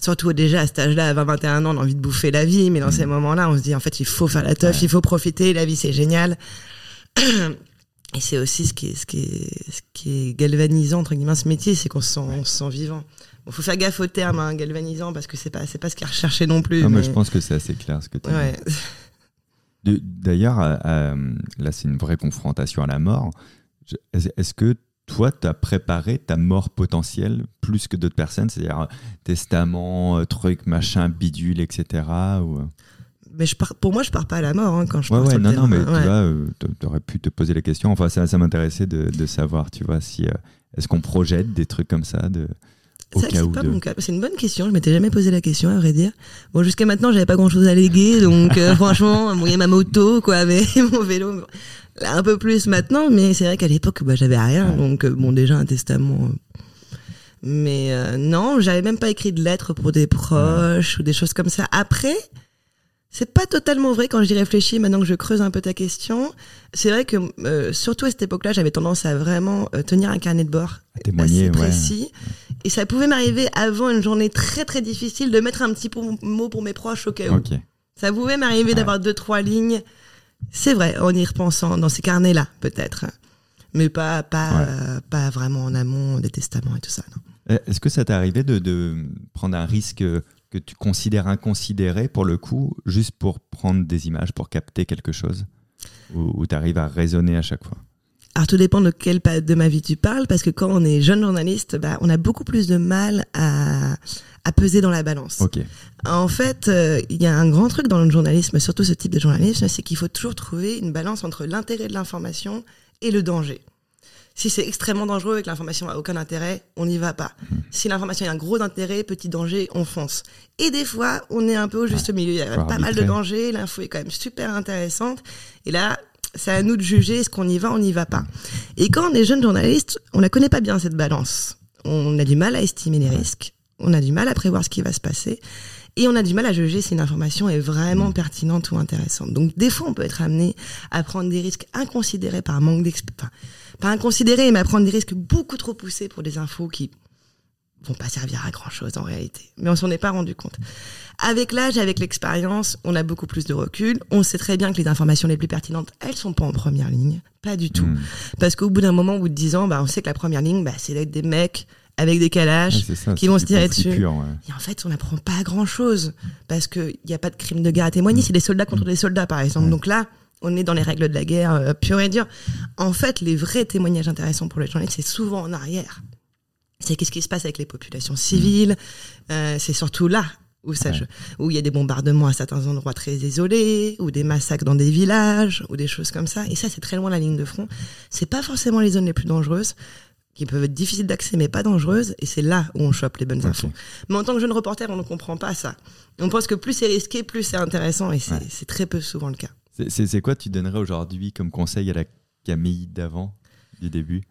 surtout déjà à cet âge-là, à 20, 21 ans, on a envie de bouffer la vie, mais dans mm. ces moments-là, on se dit, en fait, il faut faire la teuf, il faut profiter, la vie c'est génial. Et c'est aussi ce qui est, ce qui est, ce qui est galvanisant, entre guillemets, ce métier, c'est qu'on se sent, on se sent vivant. Il faut faire gaffe au terme, hein, galvanisant, parce que c'est pas, c'est pas ce qui est recherché non plus. Non, mais... je pense que c'est assez clair ce que tu ouais. D'ailleurs, euh, euh, là, c'est une vraie confrontation à la mort. Est-ce que toi, tu as préparé ta mort potentielle plus que d'autres personnes C'est-à-dire euh, testament, truc, machin, bidule, etc. Ou... Mais je pour moi, je pars pas à la mort hein, quand je ouais, ouais, non, non, mais tu vois, tu aurais pu te poser la question. Enfin, ça, ça m'intéressait de, de, savoir, tu vois, si est-ce qu'on projette des trucs comme ça de c'est pas mon cas. C'est une bonne question. Je m'étais jamais posé la question, à vrai dire. Bon, jusqu'à maintenant, j'avais pas grand chose à léguer, donc euh, franchement, il y a ma moto, quoi, avec mon vélo. un peu plus maintenant, mais c'est vrai qu'à l'époque, bah, j'avais rien, donc euh, bon, déjà un testament. Euh. Mais non, j'avais même pas écrit de lettres pour des proches ou des choses comme ça. Après, c'est pas totalement vrai quand j'y réfléchis, maintenant que je creuse un peu ta question. C'est vrai que, euh, surtout à cette époque-là, j'avais tendance à vraiment euh, tenir un carnet de bord témoigner, assez précis. Et ça pouvait m'arriver avant une journée très très difficile de mettre un petit mot pour mes proches au cas où. Ça pouvait m'arriver d'avoir deux, trois lignes. C'est vrai, en y repensant, dans ces carnets-là, peut-être. Mais pas, pas, euh, pas vraiment en amont des testaments et tout ça. Est-ce que ça t'est arrivé de, de prendre un risque que tu considères inconsidéré pour le coup, juste pour prendre des images, pour capter quelque chose? Ou, tu arrives à raisonner à chaque fois? Alors tout dépend de quelle période de ma vie tu parles, parce que quand on est jeune journaliste, bah, on a beaucoup plus de mal à, à peser dans la balance. En fait, euh, il y a un grand truc dans le journalisme, surtout ce type de journalisme, c'est qu'il faut toujours trouver une balance entre l'intérêt de l'information et le danger. Si c'est extrêmement dangereux et que l'information a aucun intérêt, on n'y va pas. Hmm. Si l'information a un gros intérêt, petit danger, on fonce. Et des fois, on est un peu au juste milieu. Il y a pas mal de dangers, l'info est quand même super intéressante. Et là, c'est à nous de juger est-ce qu'on y va, on n'y va pas. Et quand on est jeune journaliste, on la connaît pas bien cette balance. On a du mal à estimer les risques, on a du mal à prévoir ce qui va se passer. Et on a du mal à juger si une information est vraiment hmm. pertinente ou intéressante. Donc des fois, on peut être amené à prendre des risques inconsidérés par un manque d'expérience pas inconsidéré, mais à prendre des risques beaucoup trop poussés pour des infos qui vont pas servir à grand chose en réalité. Mais on s'en est pas rendu compte. Avec l'âge, avec l'expérience, on a beaucoup plus de recul. On sait très bien que les informations les plus pertinentes, elles sont pas en première ligne. Pas du tout. Hmm. Parce qu'au bout d'un moment, au bout de 10 ans, bah, on sait que la première ligne, bah, c'est d'être des mecs avec des calages qui vont se tirer dessus. Et en fait, on n'apprend pas grand chose. Parce qu'il n'y a pas de crime de guerre à témoigner. C'est des soldats contre des soldats, par exemple. Donc là, on est dans les règles de la guerre euh, pure et dure. En fait, les vrais témoignages intéressants pour les journalistes, c'est souvent en arrière. C'est qu'est-ce qui se passe avec les populations civiles. Euh, c'est surtout là où ça, où il y a des bombardements à certains endroits très isolés, ou des massacres dans des villages, ou des choses comme ça. Et ça, c'est très loin de la ligne de front. C'est pas forcément les zones les plus dangereuses qui peuvent être difficiles d'accès mais pas dangereuses et c'est là où on chope les bonnes infos. Mais en tant que jeune reporter, on ne comprend pas ça. On pense que plus c'est risqué, plus c'est intéressant et c'est très peu souvent le cas. C'est quoi tu donnerais aujourd'hui comme conseil à la Camille d'avant, du début?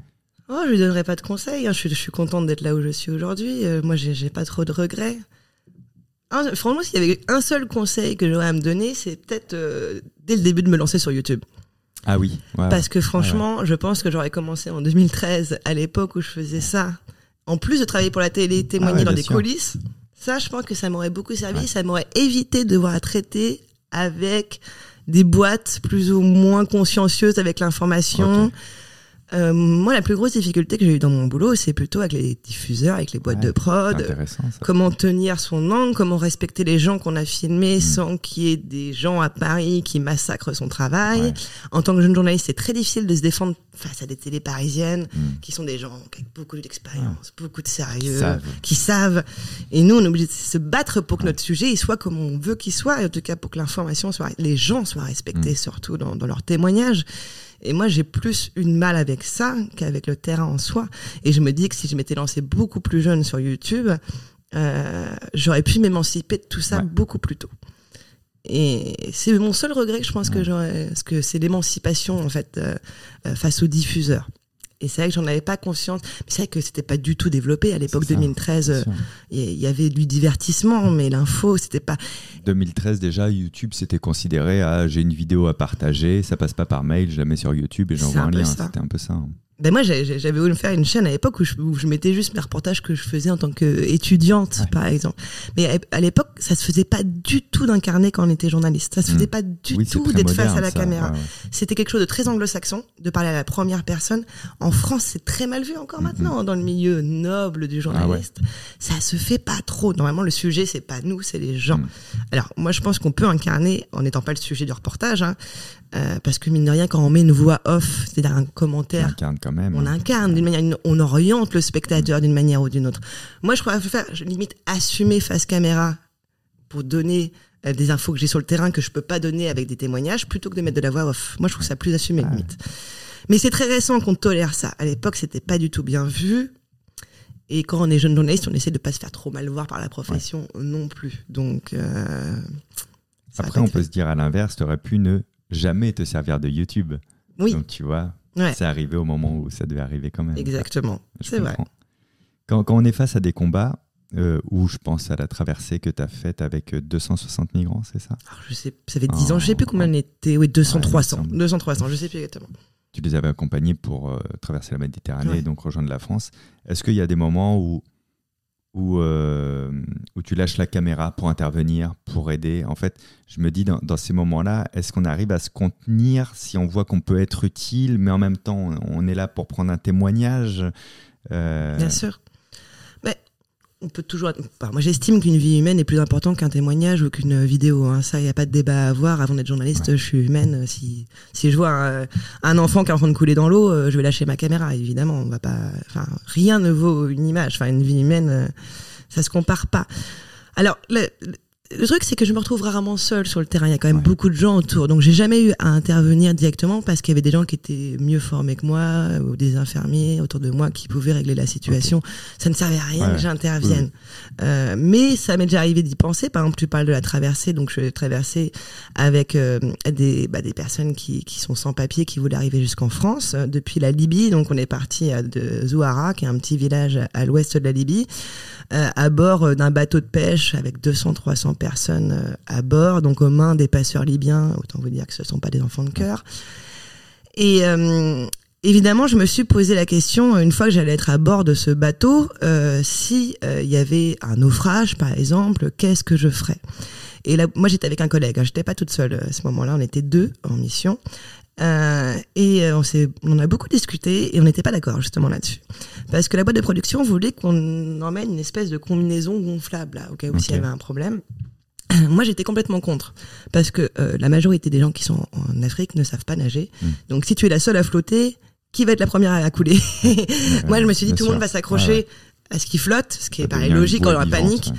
Oh, je lui donnerais pas de conseils. Hein. Je, suis, contente d'être là où je suis aujourd'hui. Euh, moi, j'ai pas trop de regrets. Franchement, s'il y avait un seul conseil que j'aurais à me donner, c'est peut-être euh, dès le début de me lancer sur YouTube. Ah oui. Parce que franchement, je pense que j'aurais commencé en 2013, à l'époque où je faisais ça. En plus de travailler pour la télé, témoigner ah dans des coulisses, ça, je pense que ça m'aurait beaucoup servi. Ça m'aurait évité de devoir traiter avec des boîtes plus ou moins consciencieuses avec l'information. Euh, moi, la plus grosse difficulté que j'ai eue dans mon boulot, c'est plutôt avec les diffuseurs, avec les boîtes de prod. Comment tenir son angle, comment respecter les gens qu'on a filmés mm. sans qu'il y ait des gens à Paris qui massacrent son travail. En tant que jeune journaliste, c'est très difficile de se défendre face à des télés parisiennes mm. qui sont des gens avec beaucoup d'expérience, beaucoup de sérieux, qui savent. Et nous, on est obligé de se battre pour que notre sujet il soit comme on veut qu'il soit, et en tout cas pour que l'information soit, les gens soient respectés mm. surtout dans, dans leurs témoignages. Et moi, j'ai plus une mal avec ça qu'avec le terrain en soi. Et je me dis que si je m'étais lancé beaucoup plus jeune sur YouTube, euh, j'aurais pu m'émanciper de tout ça beaucoup plus tôt. Et c'est mon seul regret, je pense que j'aurais, parce que c'est l'émancipation en fait euh, euh, face aux diffuseurs. Et c'est vrai que j'en avais pas conscience. Mais c'est vrai que c'était pas du tout développé à l'époque 2013. Il y avait du divertissement, mais l'info, c'était pas. 2013 déjà, YouTube c'était considéré à j'ai une vidéo à partager, ça passe pas par mail, je la mets sur YouTube et j'envoie un, lien. C'était un peu ça. Ben moi, j'avais voulu faire une chaîne à l'époque où je, où je, mettais juste mes reportages que je faisais en tant qu'étudiante, par exemple. Mais à, l'époque, ça se faisait pas du tout d'incarner quand on était journaliste. Ça se faisait mm. pas du tout d'être face à la caméra. C'était quelque chose de très anglo-saxon, de parler à la première personne. En France, c'est très mal vu encore mm, maintenant, mm. dans le milieu noble du ah journaliste. Ça se fait pas trop. Normalement, le sujet, c'est pas nous, c'est les gens. Alors, moi, je pense qu'on peut incarner, en n'étant pas le sujet du reportage, hein, euh, parce que mine de rien, quand on met une voix off, c'est-à-dire un commentaire, on incarne quand même. On incarne d'une manière, on oriente le spectateur d'une manière ou d'une autre. Moi, je crois faire, je limite assumer face caméra pour donner euh, des infos que j'ai sur le terrain que je peux pas donner avec des témoignages, plutôt que de mettre de la voix off. Moi, je trouve ça plus assumé limite. Mais c'est très récent qu'on tolère ça. À l'époque, c'était pas du tout bien vu. Et quand on est jeune journaliste, on essaie de pas se faire trop mal voir par la profession non plus. Donc euh, après, on peut se dire à l'inverse, tu aurais pu ne jamais te servir de YouTube. Oui. Donc tu vois, c'est arrivé au moment où ça devait arriver quand même. Exactement. C'est vrai. Quand, quand, on est face à des combats, euh, où je pense à la traversée que tu as faite avec 260 euh, migrants, c'est ça? Je sais, Ça fait 10 ans, je sais plus combien on était. Oui, 200, 300. 200, 300, je sais plus exactement. Tu les avais accompagnés pour euh, traverser la Méditerranée et donc rejoindre la France. Est-ce qu'il y a des moments où où, euh, où tu lâches la caméra pour intervenir, pour aider. En fait, je me dis dans, ces moments-là, est-ce qu'on arrive à se contenir si on voit qu'on peut être utile, mais en même temps, on est là pour prendre un témoignage euh... Bien sûr on peut toujours. moi, j'estime qu'une vie humaine est plus importante qu'un témoignage ou qu'une vidéo. Hein. Ça, il n'y a pas de débat à avoir. Avant d'être journaliste, je suis humaine. Si, si je vois un, enfant qui est en train de couler dans l'eau, euh, je vais lâcher ma caméra. Évidemment, on va pas. Enfin, rien ne vaut une image. Enfin, une vie humaine, euh, ça se compare pas. Alors, le, le truc, c'est que je me retrouve rarement seule sur le terrain. Il y a quand même beaucoup de gens autour. Donc, j'ai jamais eu à intervenir directement parce qu'il y avait des gens qui étaient mieux formés que moi ou des infirmiers autour de moi qui pouvaient régler la situation. Ça ne servait à rien que j'intervienne. Euh, mais ça m'est déjà arrivé d'y penser. Par exemple, tu parles de la traversée. Donc, je vais traverser avec euh, des, bah, des personnes qui, qui sont sans papier, qui voulaient arriver jusqu'en France euh, depuis la Libye. Donc, on est parti de Zouara, qui est un petit village à l'ouest de la Libye, à bord d'un bateau de pêche avec 200-300 personnes euh, à bord, donc aux mains des passeurs libyens. Autant vous dire que ce ne sont pas des enfants de cœur. Et euh, évidemment, je me suis posé la question une fois que j'allais être à bord de ce bateau, euh, si il y avait un naufrage, par exemple, qu'est-ce que je ferais? Et là, moi, j'étais avec un collègue. Hein, j'étais pas toute seule à ce moment-là. On était deux en mission. Euh, et on, s'est, on a beaucoup discuté et on n'était pas d'accord justement là-dessus. Parce que la boîte de production voulait qu'on emmène une espèce de combinaison gonflable là, au cas où s'il y avait un problème. Moi, j'étais complètement contre parce que euh, la majorité des gens qui sont en Afrique ne savent pas nager. Hmm. Donc, si tu es la seule à flotter, qui va être la première à couler Moi, je me suis dit, tout le monde va s'accrocher à ce qui flotte, ce qui est pareil logique quand on a panique.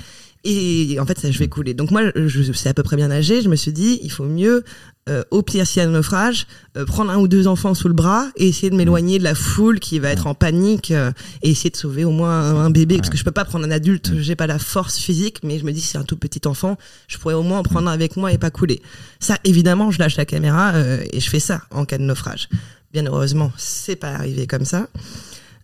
Et en fait, ça, je vais couler. Donc moi, je sais à peu près bien nager. Je me suis dit, il faut mieux, euh, au pire s'il y a un naufrage, euh, prendre un ou deux enfants sous le bras et essayer de m'éloigner de la foule qui va être en panique euh, et essayer de sauver au moins un, bébé parce que je peux pas prendre un adulte, j'ai pas la force physique, mais je me dis si c'est un tout petit enfant, je pourrais au moins en prendre un avec moi et pas couler. Ça, évidemment, je lâche la caméra et je fais ça en cas de naufrage. Bien heureusement, c'est pas arrivé comme ça.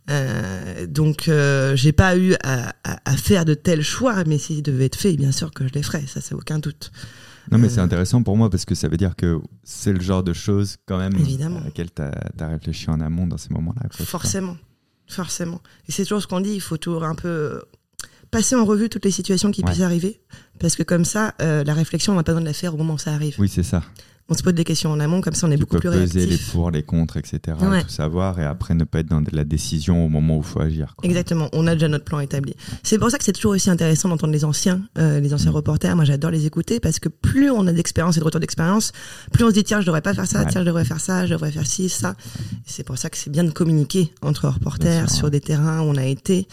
Euh, donc euh, j'ai pas eu à, à, faire de tels choix, mais s'ils devaient être faits, bien sûr que je les ferais, ça c'est aucun doute. Non mais c'est euh, intéressant pour moi parce que ça veut dire que c'est le genre de choses quand même Évidemment. à laquelle tu as, réfléchi en amont dans ces moments-là. Forcément, forcément. Et c'est toujours ce qu'on dit, il faut toujours un peu passer en revue toutes les situations qui puissent arriver, parce que comme ça, la réflexion, on n'a pas besoin de la faire au moment où ça arrive. Oui, c'est ça. On se pose des questions en amont, comme ça on est beaucoup plus réactif. peser les pour, les contre, etc. tout savoir et après ne pas être dans la décision au moment où il faut agir. Exactement, on a déjà notre plan établi. C'est pour ça que c'est toujours aussi intéressant d'entendre les anciens, euh, les anciens mm. reporters. Moi j'adore les écouter parce que plus on a d'expérience et de retour d'expérience, plus on se dit tiens je devrais pas faire ça, tiens je devrais faire ça, je devrais faire ci, ça. C'est pour ça que c'est bien de communiquer entre reporters sur des terrains où on a été.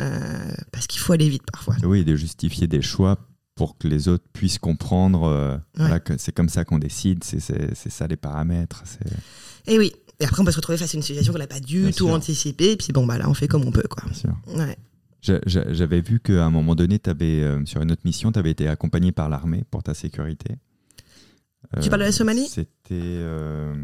Euh, parce qu'il faut aller vite parfois. Oui, de justifier des choix pour que les autres puissent comprendre euh, que c'est comme ça qu'on décide, c'est ça les paramètres. Et oui, et après on peut se retrouver face à une situation qu'on n'a pas du tout anticipée, et puis bon, bah là on fait comme on peut. Quoi. Ouais. J'avais vu qu'à un moment donné, avais, euh, sur une autre mission, tu avais été accompagné par l'armée pour ta sécurité. Tu parles de la Somalie? C'était. Euh...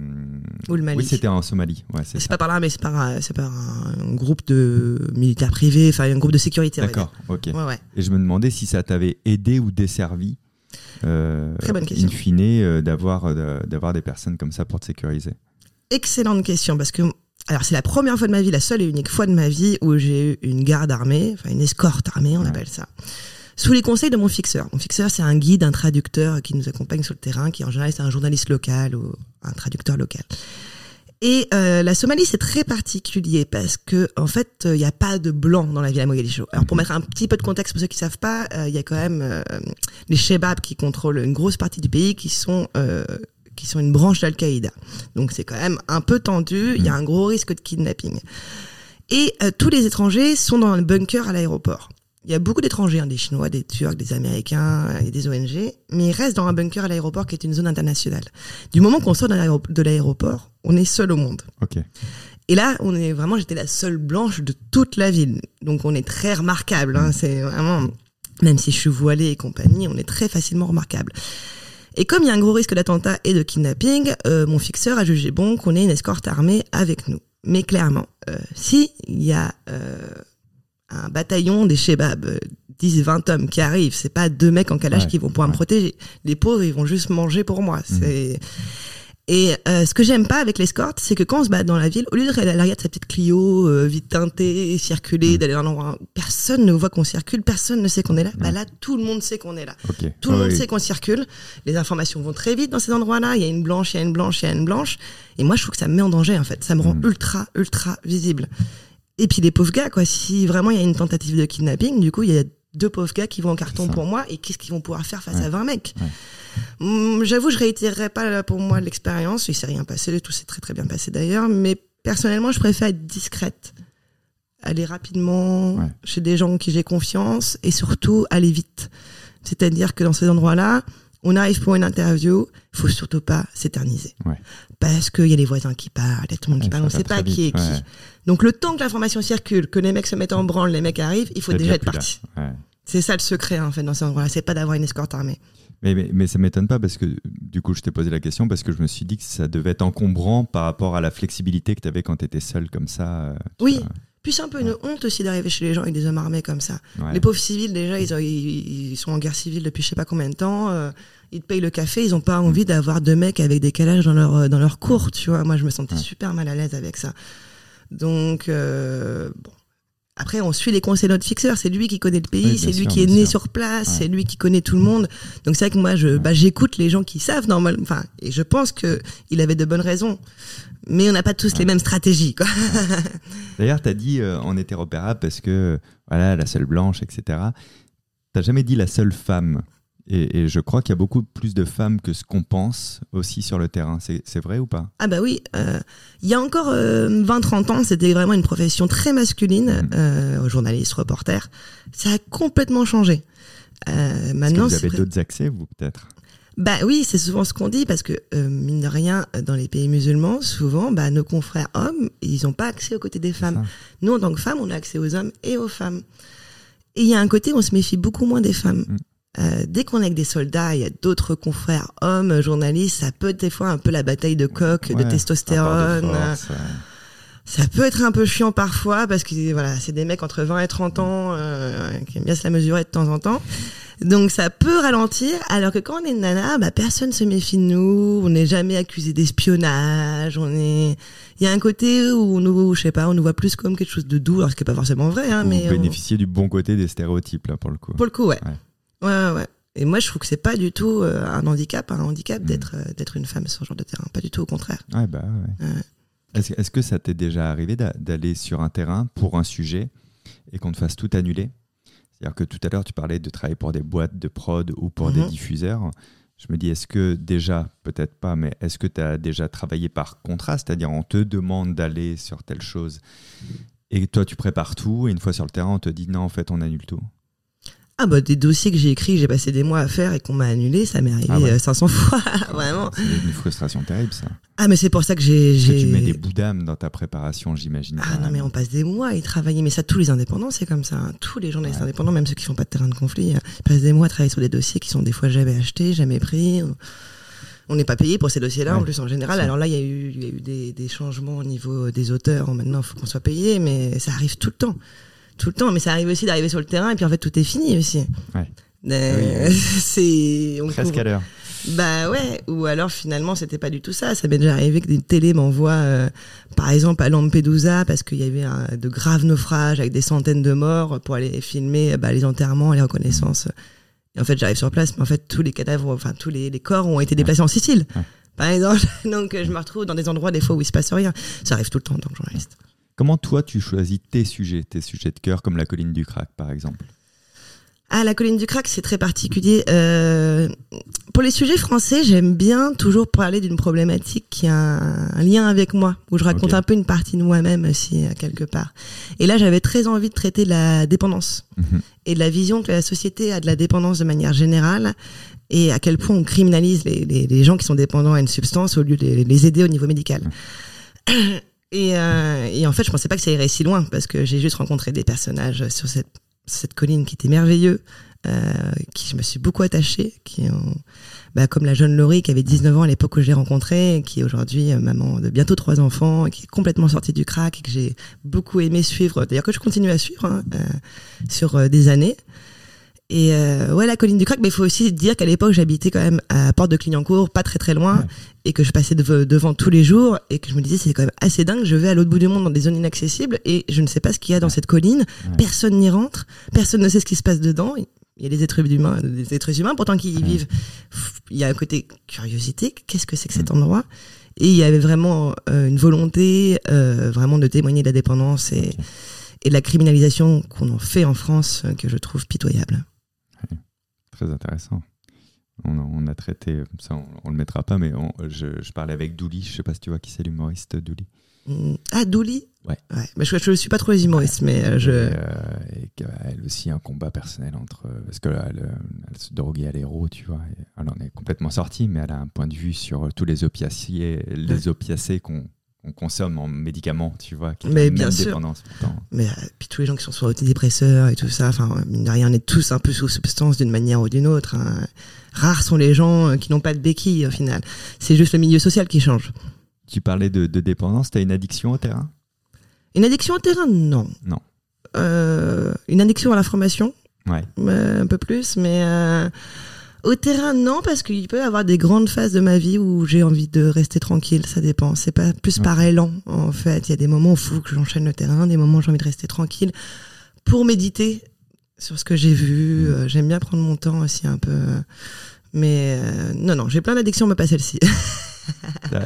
Ou le Mali Oui, c'était en Somalie. Ouais, c'est pas par là, mais c'est par, euh, par un groupe de militaires privés, enfin un groupe de sécurité. D'accord, ok. Ouais, ouais. Et je me demandais si ça t'avait aidé ou desservi, euh, Très bonne question. in fine, euh, d'avoir euh, d'avoir des personnes comme ça pour te sécuriser. Excellente question, parce que alors c'est la première fois de ma vie, la seule et unique fois de ma vie où j'ai eu une garde armée, enfin une escorte armée, on appelle ça sous les conseils de mon fixeur. Mon fixeur, c'est un guide, un traducteur qui nous accompagne sur le terrain, qui en général c'est un journaliste local ou un traducteur local. Et euh, la Somalie, c'est très particulier parce que en fait, il n'y a pas de blanc dans la ville à Mogadiscio. Alors pour mettre un petit peu de contexte pour ceux qui savent pas, il y a quand même euh, les Shebabs qui contrôlent une grosse partie du pays, qui sont euh, qui sont une branche d'Al-Qaïda. Donc c'est quand même un peu tendu. Il y a un gros risque de kidnapping. Et tous les étrangers sont dans un bunker à l'aéroport. Il y a beaucoup d'étrangers, hein, des Chinois, des Turcs, des Américains et des ONG, mais ils restent dans un bunker à l'aéroport qui est une zone internationale. Du moment qu'on sort de l'aéroport, on est seul au monde. Ok. Et là, on est vraiment, j'étais la seule blanche de toute la ville. Donc on est très remarquable. Hein, c'est vraiment, même si je suis voilée et compagnie, on est très facilement remarquable. Et comme il y a un gros risque d'attentat et de kidnapping, euh, mon fixeur a jugé bon qu'on ait une escorte armée avec nous. Mais clairement, euh, si il y a euh, un bataillon des Shebab, 10, 20 hommes qui arrivent. C'est pas deux mecs en calage qui vont pouvoir me protéger. Les pauvres, ils vont juste manger pour moi. Mhm. C'est et euh, ce que j'aime pas avec l'escorte, c'est que quand on se bat dans la ville, au lieu de à l'arrière de sa petite Clio, euh, vite teintée, circuler, mhm. d'aller dans un endroit où personne ne voit qu'on circule, personne ne sait qu'on est là. Bah là, tout le monde sait qu'on est là. Tout le monde sait qu'on circule. Les informations vont très vite dans ces endroits-là. Il y a une blanche, il y a une blanche, il y a une blanche. Et moi, je trouve que ça me met en danger en fait. Ça me rend mhm. ultra, ultra visible. Et puis les pauvres gars, quoi. Si vraiment il y a une tentative de kidnapping, du coup, il y a deux pauvres gars qui vont en carton pour moi. Et qu'est-ce qu'ils vont pouvoir faire face à 20 mecs hum, J'avoue, je réitérerai pas pour moi l'expérience. Il s'est rien passé, tout s'est très très bien passé d'ailleurs. Mais personnellement, je préfère être discrète. Aller rapidement chez des gens en qui j'ai confiance et surtout aller vite. C'est-à-dire que dans ces endroits-là, on arrive pour une interview, il faut surtout pas s'éterniser. Parce qu'il y a les voisins qui parlent, il y a tout le monde qui parle, on ne sait pas qui est qui. Donc le temps que l'information circule, que les mecs se mettent en branle, les mecs arrivent, il faut déjà être parti. C'est ça le secret en fait dans ces endroits-là, c'est pas d'avoir une escorte armée. Mais, mais, mais ça m'étonne pas parce que du coup je t'ai posé la question parce que je me suis dit que ça devait être encombrant par rapport à la flexibilité que tu avais quand tu étais seul comme ça. Euh, oui, puis c'est un peu une honte aussi d'arriver chez les gens avec des hommes armés comme ça. Les pauvres civils, déjà, ils, ils, sont en guerre civile depuis je sais pas combien de temps. Euh, ils te payent le café, ils ont pas envie d'avoir deux mecs avec des calages dans leur euh, dans leur cours, tu vois. Moi, je me sentais super mal à l'aise avec ça. Donc euh, bon. Après, on suit les conseils de notre fixeur. C'est lui qui connaît le pays, c'est lui qui est né sur place, c'est lui qui connaît tout le monde. Donc c'est vrai que moi, je, bah, j'écoute les gens qui savent normalement. Enfin, et je pense que il avait de bonnes raisons mais on n'a pas tous les mêmes stratégies. Quoi. D'ailleurs, tu as dit euh, on était repérable parce que voilà, la seule blanche, etc. Tu jamais dit la seule femme. Et, je crois qu'il y a beaucoup plus de femmes que ce qu'on pense aussi sur le terrain. C'est vrai ou pas? Ah bah oui. Euh, il y a encore 20-30 euh, ans, c'était vraiment une profession très masculine, mmh. journaliste, reporter. Ça a complètement changé. maintenant, que vous avez d'autres accès, vous peut-être? Bah oui, c'est souvent ce qu'on dit parce que euh, mine de rien, dans les pays musulmans, souvent, bah, nos confrères hommes, ils n'ont pas accès aux côtés des femmes. Nous, en tant que femmes, on a accès aux hommes et aux femmes. Et il y a un côté où on se méfie beaucoup moins des femmes. Mm. Euh, dès qu'on est avec des soldats, il y a d'autres confrères hommes, journalistes, ça peut être des fois un peu la bataille de coq, de testostérone. ça peut être un peu chiant parfois parce que voilà, c'est des mecs entre 20 et 30 ans euh, qui aiment bien se la mesurer de temps en temps. Donc ça peut ralentir, alors que quand on est une nana, bah, personne se méfie de nous, on n'est jamais accusé d'espionnage, on est... Il y a un côté où on nous, je sais pas, on nous voit plus comme quelque chose de doux, alors ce qui est pas forcément vrai. Hein, mais bénéficier du bon côté des stéréotypes, là, pour le coup. Pour le coup, ouais. Ouais, ouais. ouais. Et moi, je trouve que c'est pas du tout euh, un handicap, un handicap mm. d'être euh, d'être une femme sur ce genre de terrain. Pas du tout, au contraire. Ouais, bah, Est-ce, est que ça t'est déjà arrivé d'aller sur un terrain pour un sujet et qu'on te fasse tout annuler? C'est-à-dire que tout à l'heure, tu parlais de travailler pour des boîtes de prod ou pour des mm-hmm. diffuseurs. Je me dis, est-ce que déjà, peut-être pas, mais est-ce que tu as déjà travaillé par contrat? C'est-à-dire, on te demande d'aller sur telle chose et toi, tu prépares tout, et une fois sur le terrain, on te dit non, en fait, on annule tout. Ah bah des dossiers que j'ai écrits, que j'ai passé des mois à faire et qu'on m'a annulé, ça m'est arrivé 500 ah fois, vraiment. C'est une frustration terrible ça. Ah mais c'est pour ça que j'ai... Tu mets des bouts d'âme dans ta préparation, j'imagine. Ah non mais on passe des mois à y travailler, mais ça tous les indépendants c'est comme ça, hein. tous les journalistes indépendants, même ceux qui font pas de terrain de conflit, euh, passent des mois à travailler sur des dossiers qui sont des fois jamais achetés, jamais pris. On n'est pas payé pour ces dossiers-là en plus en général. Alors là il y a eu, y a eu des, des changements au niveau des auteurs, maintenant il faut qu'on soit payé, mais ça arrive tout le temps tout le temps, mais ça arrive aussi d'arriver sur le terrain et puis en fait tout est fini aussi. Ouais. Euh, c'est presque à l'heure. Bah ouais, ou alors finalement c'était pas du tout ça. Ça m'est déjà arrivé que des télés m'envoient, euh, par exemple à Lampedusa, parce qu'il y avait un, de graves naufrages avec des centaines de morts pour aller filmer bah, les enterrements, les reconnaissances. Et en fait j'arrive sur place, mais en fait tous les cadavres, enfin tous les, les corps ont été déplacés en Sicile, par exemple. Donc je me retrouve dans des endroits des fois où il se passe rien. Ça arrive tout le temps en tant que journaliste. Comment toi tu choisis tes sujets, tes sujets de cœur, comme la colline du crack par exemple? Ah, la colline du crack, c'est très particulier. Euh, pour les sujets français, j'aime bien toujours parler d'une problématique qui a un, lien avec moi, où je raconte un peu une partie de moi-même aussi, quelque part. Et là, j'avais très envie de traiter la dépendance mhm. et de la vision que la société a de la dépendance de manière générale et à quel point on criminalise les, les, gens qui sont dépendants à une substance au lieu de les, aider au niveau médical. Et, euh, et, en fait, je pensais pas que ça irait si loin parce que j'ai juste rencontré des personnages sur cette, cette colline qui étaient merveilleux, euh, qui je me suis beaucoup attachée, qui ont, bah, comme la jeune Laurie qui avait 19 ans à l'époque où je l'ai rencontrée, qui est aujourd'hui euh, maman de bientôt trois enfants, qui est complètement sortie du crack et que j'ai beaucoup aimé suivre, d'ailleurs que je continue à suivre hein, euh, sur euh, des années. Et euh, ouais, la colline du crack, mais il faut aussi dire qu'à l'époque, j'habitais quand même à Porte de Clignancourt, pas très très loin, et que je passais devant tous les jours, et que je me disais, c'est quand même assez dingue, je vais à l'autre bout du monde dans des zones inaccessibles, et je ne sais pas ce qu'il y a dans cette colline, personne n'y rentre, personne ne sait ce qui se passe dedans, il y a des êtres humains, des êtres humains pourtant qui y vivent. Il y a un côté curiosité, qu'est-ce que c'est que cet endroit? Et il y avait vraiment euh, une volonté, euh, vraiment de témoigner de la dépendance et, et de la criminalisation qu'on en fait en France, euh, que je trouve pitoyable. Très intéressant. On, a traité, ça on, ne le mettra pas, mais je, parlais avec Douli, je sais pas si tu vois qui c'est l'humoriste Douli. Mm. Ah, Douli? Ouais. Mais je ne suis pas trop les humoristes, mais euh, je. Et, euh, elle aussi un combat personnel entre. Parce qu'elle elle, se droguait à l'héros, tu vois. elle en est complètement sortie, mais elle a un point de vue sur tous les opiacés, les opiacés qu'on on consomme en médicaments, tu vois, qui mais bien sûr. dépendance Mais euh, puis tous les gens qui sont sur antidépresseurs et tout ça, enfin mine de rien, on est tous un peu sous substance d'une manière ou d'une autre. Hein. Rares sont les gens euh, qui n'ont pas de béquille au final. C'est juste le milieu social qui change. Tu parlais de, de dépendance, t'as une addiction au terrain? Une addiction au terrain, non. Non. Euh, une addiction à l'information. Ouais. un peu plus, mais au terrain, non, parce qu'il peut y avoir des grandes phases de ma vie où j'ai envie de rester tranquille, ça dépend. C'est pas plus par élan, en fait. Il y a des moments où faut que j'enchaîne le terrain, des moments où j'ai envie de rester tranquille pour méditer sur ce que j'ai vu. Euh, j'aime bien prendre mon temps aussi un peu. Mais euh, non, non, j'ai plein d'addictions, mais pas celle-ci.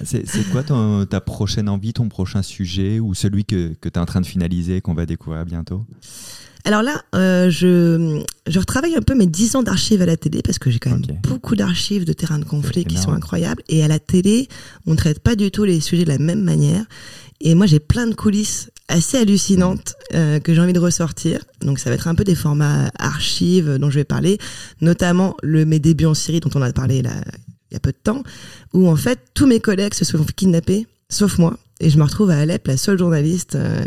c'est quoi ta prochaine envie, ton prochain sujet ou celui que, que tu es en train de finaliser, qu'on va découvrir bientôt? Alors là, euh, je, je retravaille un peu mes 10 ans d'archives à la télé parce que j'ai quand même beaucoup d'archives de terrains de conflit qui sont incroyables. Et à la télé, on ne traite pas du tout les sujets de la même manière. Et moi, j'ai plein de coulisses assez hallucinantes euh, que j'ai envie de ressortir. Donc ça va être un peu des formats archives dont je vais parler, notamment le mes débuts en Syrie dont on a parlé là il y a peu de temps, où en fait tous mes collègues se sont kidnappés, sauf moi, et je me retrouve à Alep, la seule journaliste. Euh,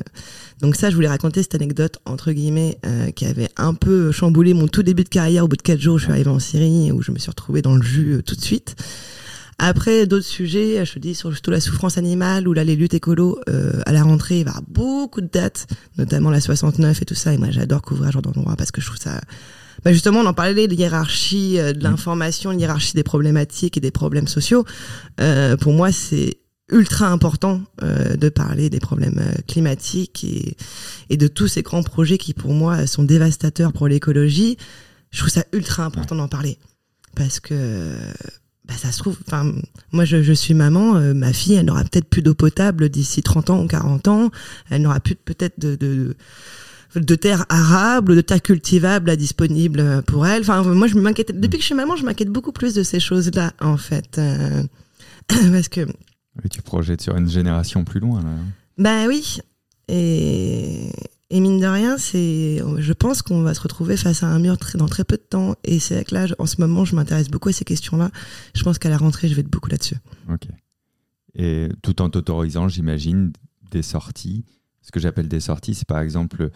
donc ça, je voulais raconter cette anecdote entre guillemets euh, qui avait un peu chamboulé mon tout début de carrière. Au bout de quatre jours, je suis arrivée en Syrie où je me suis retrouvée dans le jus euh, tout de suite. Après, d'autres sujets, je te dis surtout la souffrance animale ou là les luttes écolo à la rentrée, il va y avoir beaucoup de dates, notamment la 69 et tout ça. Et moi, j'adore couvrir genre d'endroit parce que je trouve ça bah justement, on en parlait de hiérarchie de l'information, de hiérarchie des problématiques et des problèmes sociaux. Euh, pour moi, c'est ultra important euh, de parler des problèmes euh, climatiques et, et, de tous ces grands projets qui pour moi sont dévastateurs pour l'écologie. Je trouve ça ultra important d'en parler. parce que bah, ça se trouve, enfin, moi je, je, suis maman, euh, ma fille, elle n'aura peut-être plus d'eau potable d'ici 30 ans ou 40 ans, elle n'aura plus peut-être de, de, de terre arable, de terre cultivable à disponible pour elle. Enfin, moi je m'inquiète, depuis que je suis maman, je m'inquiète beaucoup plus de ces choses-là, en fait. Euh, parce que. Oui, tu projettes sur une génération plus loin, là. Bah oui. Et, et mine de rien, c'est, je pense qu'on va se retrouver face à un mur très, dans très peu de temps. Et c'est avec l'âge, en ce moment, je m'intéresse beaucoup à ces questions-là. Je pense qu'à la rentrée, je vais être beaucoup là-dessus. Ok. Et tout en t'autorisant, j'imagine, des sorties. Ce que j'appelle des sorties, c'est par exemple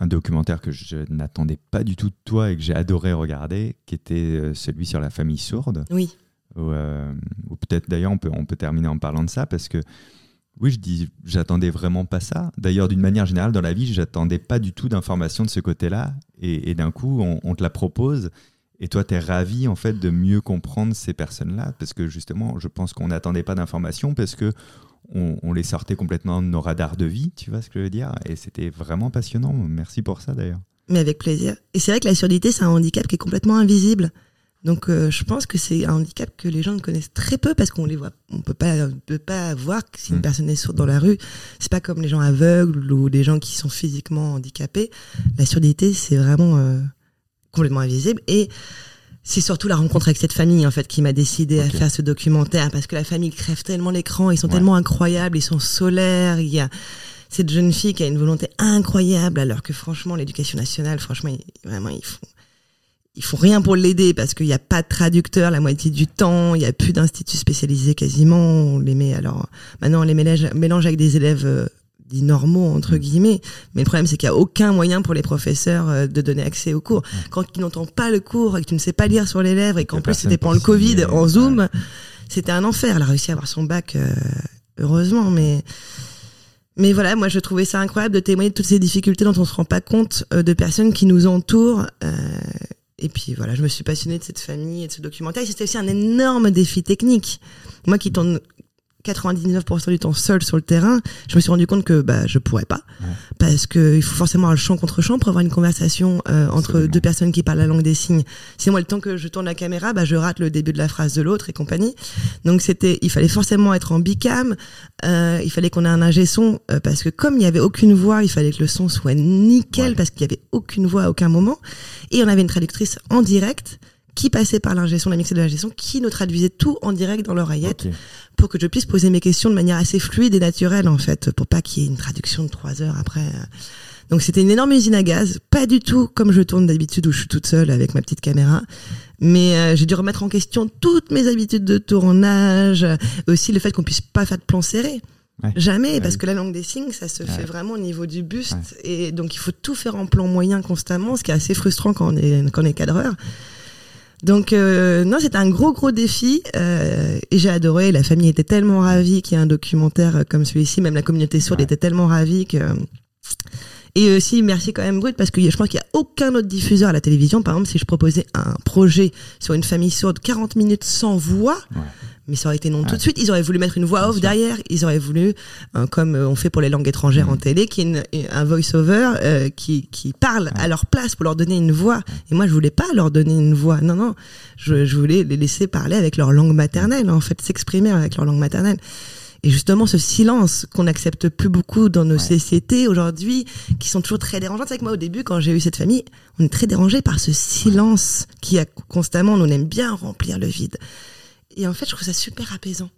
un documentaire que je n'attendais pas du tout de toi et que j'ai adoré regarder, qui était euh, celui sur la famille sourde. Oui. Ou, euh, ou peut-être d'ailleurs, on peut, on peut terminer en parlant de ça parce que oui, je dis, j'attendais vraiment pas ça. D'ailleurs, d'une manière générale, dans la vie, j'attendais pas du tout d'informations de ce côté-là. Et, d'un coup, on, te la propose. Et toi, tu es ravi en fait de mieux comprendre ces personnes-là, parce que justement, je pense qu'on n'attendait pas d'informations, parce que on, les sortait complètement de nos radars de vie, tu vois ce que je veux dire Et c'était vraiment passionnant. Merci pour ça d'ailleurs. Mais avec plaisir. Et c'est vrai que la surdité, c'est un handicap qui est complètement invisible. Donc euh, je pense que c'est un handicap que les gens ne connaissent très peu parce qu'on les voit, on peut pas, peut pas voir si une mm. personne est sourde dans la rue. C'est pas comme les gens aveugles ou des gens qui sont physiquement handicapés. La surdité, c'est vraiment euh, complètement invisible et c'est surtout la rencontre avec cette famille en fait qui m'a décidé à faire ce documentaire parce que la famille crève tellement l'écran, ils sont tellement incroyables, ils sont solaires, il y a cette jeune fille qui a une volonté incroyable alors que franchement l'éducation nationale franchement vraiment ils font ils font rien pour l'aider parce qu'il n'y a pas de traducteur la moitié du temps, il n'y a plus d'instituts spécialisés quasiment. On les met alors maintenant on les mélange, mélange avec des élèves euh, dits normaux entre mm. guillemets. Mais le problème c'est qu'il n'y a aucun moyen pour les professeurs euh, de donner accès au cours. Quand tu n'entends pas le cours et que tu ne sais pas lire sur les lèvres et qu'en plus c'était pendant le Covid en Zoom, c'était un enfer. Elle a réussi à avoir son bac euh, heureusement, mais mais voilà, moi je trouvais ça incroyable de témoigner de toutes ces difficultés dont on se rend pas compte de personnes qui nous entourent. Euh, et puis voilà, je me suis passionnée de cette famille et de ce documentaire. C'était aussi un énorme défi technique. Moi qui tourne 99% du temps seul sur le terrain, je me suis rendu compte que bah je pourrais pas. Parce que il faut forcément un champ contre champ pour avoir une conversation euh, entre deux personnes qui parlent la langue des signes. Si moi le temps que je tourne la caméra, bah je rate le début de la phrase de l'autre et compagnie. Donc c'était il fallait forcément être en bicam, euh, il fallait qu'on ait un ingé son euh, parce que comme il n'y avait aucune voix, il fallait que le son soit nickel parce qu'il y avait aucune voix à aucun moment. Et on avait une traductrice en direct qui passait par l'ingestion, la mixée de la qui nous traduisait tout en direct dans l'oreillette pour que je puisse poser mes questions de manière assez fluide et naturelle en fait, pour pas qu'il y ait une traduction de trois heures après. Donc c'était une énorme usine à gaz, pas du tout comme je tourne d'habitude où je suis toute seule avec ma petite caméra, mais euh, j'ai dû remettre en question toutes mes habitudes de tournage, aussi le fait qu'on puisse pas faire de plan serré. Jamais, parce que la langue des signes, ça se fait vraiment au niveau du buste, et donc il faut tout faire en plan moyen constamment, ce qui est assez frustrant quand on est, quand on est cadreur. Donc euh, non, c'était un gros gros défi euh, et j'ai adoré. La famille était tellement ravie qu'il y ait un documentaire comme celui-ci. Même la communauté sourde était tellement ravie que. Et aussi, merci quand même Brut, parce que je pense qu'il n'y a aucun autre diffuseur à la télévision. Par exemple, si je proposais un projet sur une famille sourde, 40 minutes sans voix, mais ça aurait été non tout de suite. Ils auraient voulu mettre une voix off derrière. Ils auraient voulu, euh, comme euh, on fait pour les langues étrangères en mm. télé, qui est un voice-over euh, qui, qui parle à leur place pour leur donner une voix. Et moi, je voulais pas leur donner une voix. Non, non. Je, je voulais les laisser parler avec leur langue maternelle, en fait, s'exprimer avec leur langue maternelle. Et justement, ce silence qu'on n'accepte plus beaucoup dans nos sociétés aujourd'hui, qui sont toujours très dérangeantes. C'est que moi, au début, quand j'ai eu cette famille, on est très dérangé par ce silence qui a constamment, on aime bien remplir le vide. Et en fait, je trouve ça super apaisant.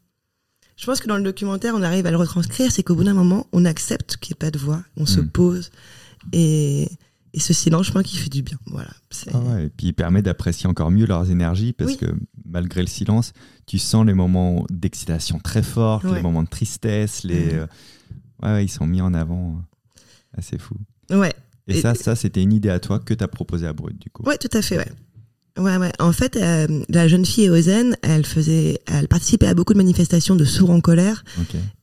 Je pense que dans le documentaire, on arrive à le retranscrire, c'est qu'au bout d'un moment, on accepte qu'il n'y ait pas de voix, on se mm. pose, et, et ce silence, je pense qu'il fait du bien. Voilà. Ah et puis il permet d'apprécier encore mieux leurs énergies, parce que malgré le silence, tu sens les moments d'excitation très forts, les moments de tristesse, les... Euh, ouais, ils sont mis en avant. Assez fou. Ouais. Et, ça, ça c'était une idée à toi que tu as proposé à Brut, du coup. Ouais, tout à fait, ouais. Ouais, ouais. En fait, euh, la jeune fille Ozen, elle faisait, elle participait à beaucoup de manifestations de sourds en colère.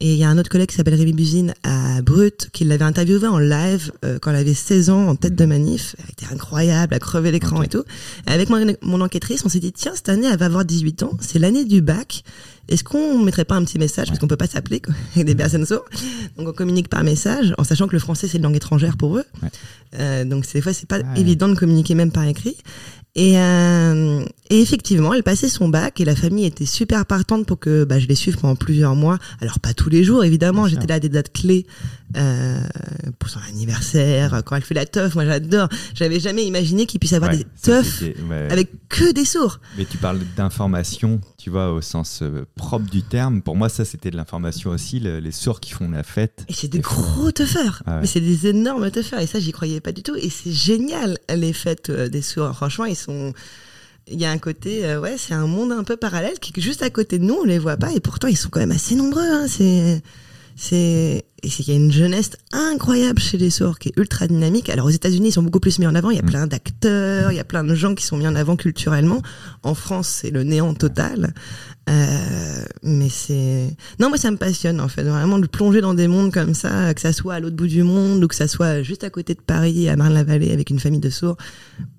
Et il y a un autre collègue qui s'appelle Rémi Buzine à Brut, qui l'avait interviewé en live euh, quand elle avait 16 ans en tête de manif. Elle était incroyable, à crever l'écran et tout. Et avec mon, mon enquêtrice, on s'est dit, tiens, cette année, elle va avoir 18 ans. C'est l'année du bac. Est-ce qu'on mettrait pas un petit message, parce qu'on peut pas s'appeler avec des personnes sourdes. Donc on communique par message, en sachant que le français c'est une langue étrangère pour eux. Euh, donc des fois c'est pas évident de communiquer même par écrit. Et, euh, et, effectivement, elle passait son bac et la famille était super partante pour que bah, je les suive pendant plusieurs mois. Alors pas tous les jours, évidemment. J'étais là à des dates clés euh, pour son anniversaire, quand elle fait la teuf. Moi, j'adore. J'avais jamais imaginé qu'il puisse avoir des teufs avec que des sourds. Mais tu parles d'information, tu vois, au sens euh, propre du terme. Pour moi, ça, c'était de l'information aussi. les sourds qui font la fête. Et c'est des gros teufeurs. Ah Mais c'est des énormes teufeurs. Et ça, j'y croyais pas du tout. Et c'est génial les fêtes euh, des sourds. Franchement, ils sont il y a un côté euh, ouais c'est un monde un peu parallèle qui est juste à côté de nous on les voit pas et pourtant ils sont quand même assez nombreux hein. c'est c'est qu'il y a une jeunesse incroyable chez les sourds qui est ultra dynamique. Alors aux États-Unis, ils sont beaucoup plus mis en avant. Il y a mm. plein d'acteurs, il y a plein de gens qui sont mis en avant culturellement. En France, c'est le néant total. Euh, mais c'est non, moi ça me passionne en fait, vraiment de plonger dans des mondes comme ça, que ça soit à l'autre bout du monde ou que ça soit juste à côté de Paris, à Marne-la-Vallée, avec une famille de sourds.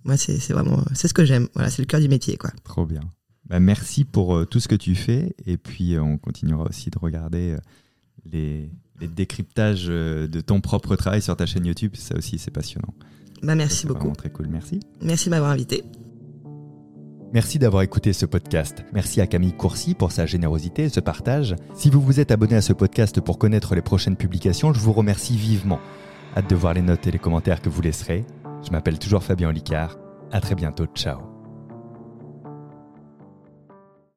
Moi, c'est vraiment c'est ce que j'aime. Voilà, c'est le cœur du métier, quoi. Trop bien. Bah, merci pour euh, tout ce que tu fais et puis euh, on continuera aussi de regarder les, décryptages euh, de ton propre travail sur ta chaîne YouTube. Ça aussi, c'est passionnant. Bah, merci beaucoup. Très cool. Merci. Merci de m'avoir invité. Merci d'avoir écouté ce podcast. Merci à Camille Courcy pour sa générosité et ce partage. Si vous vous êtes abonné à ce podcast pour connaître les prochaines publications, je vous remercie vivement. Hâte de voir les notes et les commentaires que vous laisserez. Je m'appelle toujours Fabien Licard. À très bientôt. Ciao.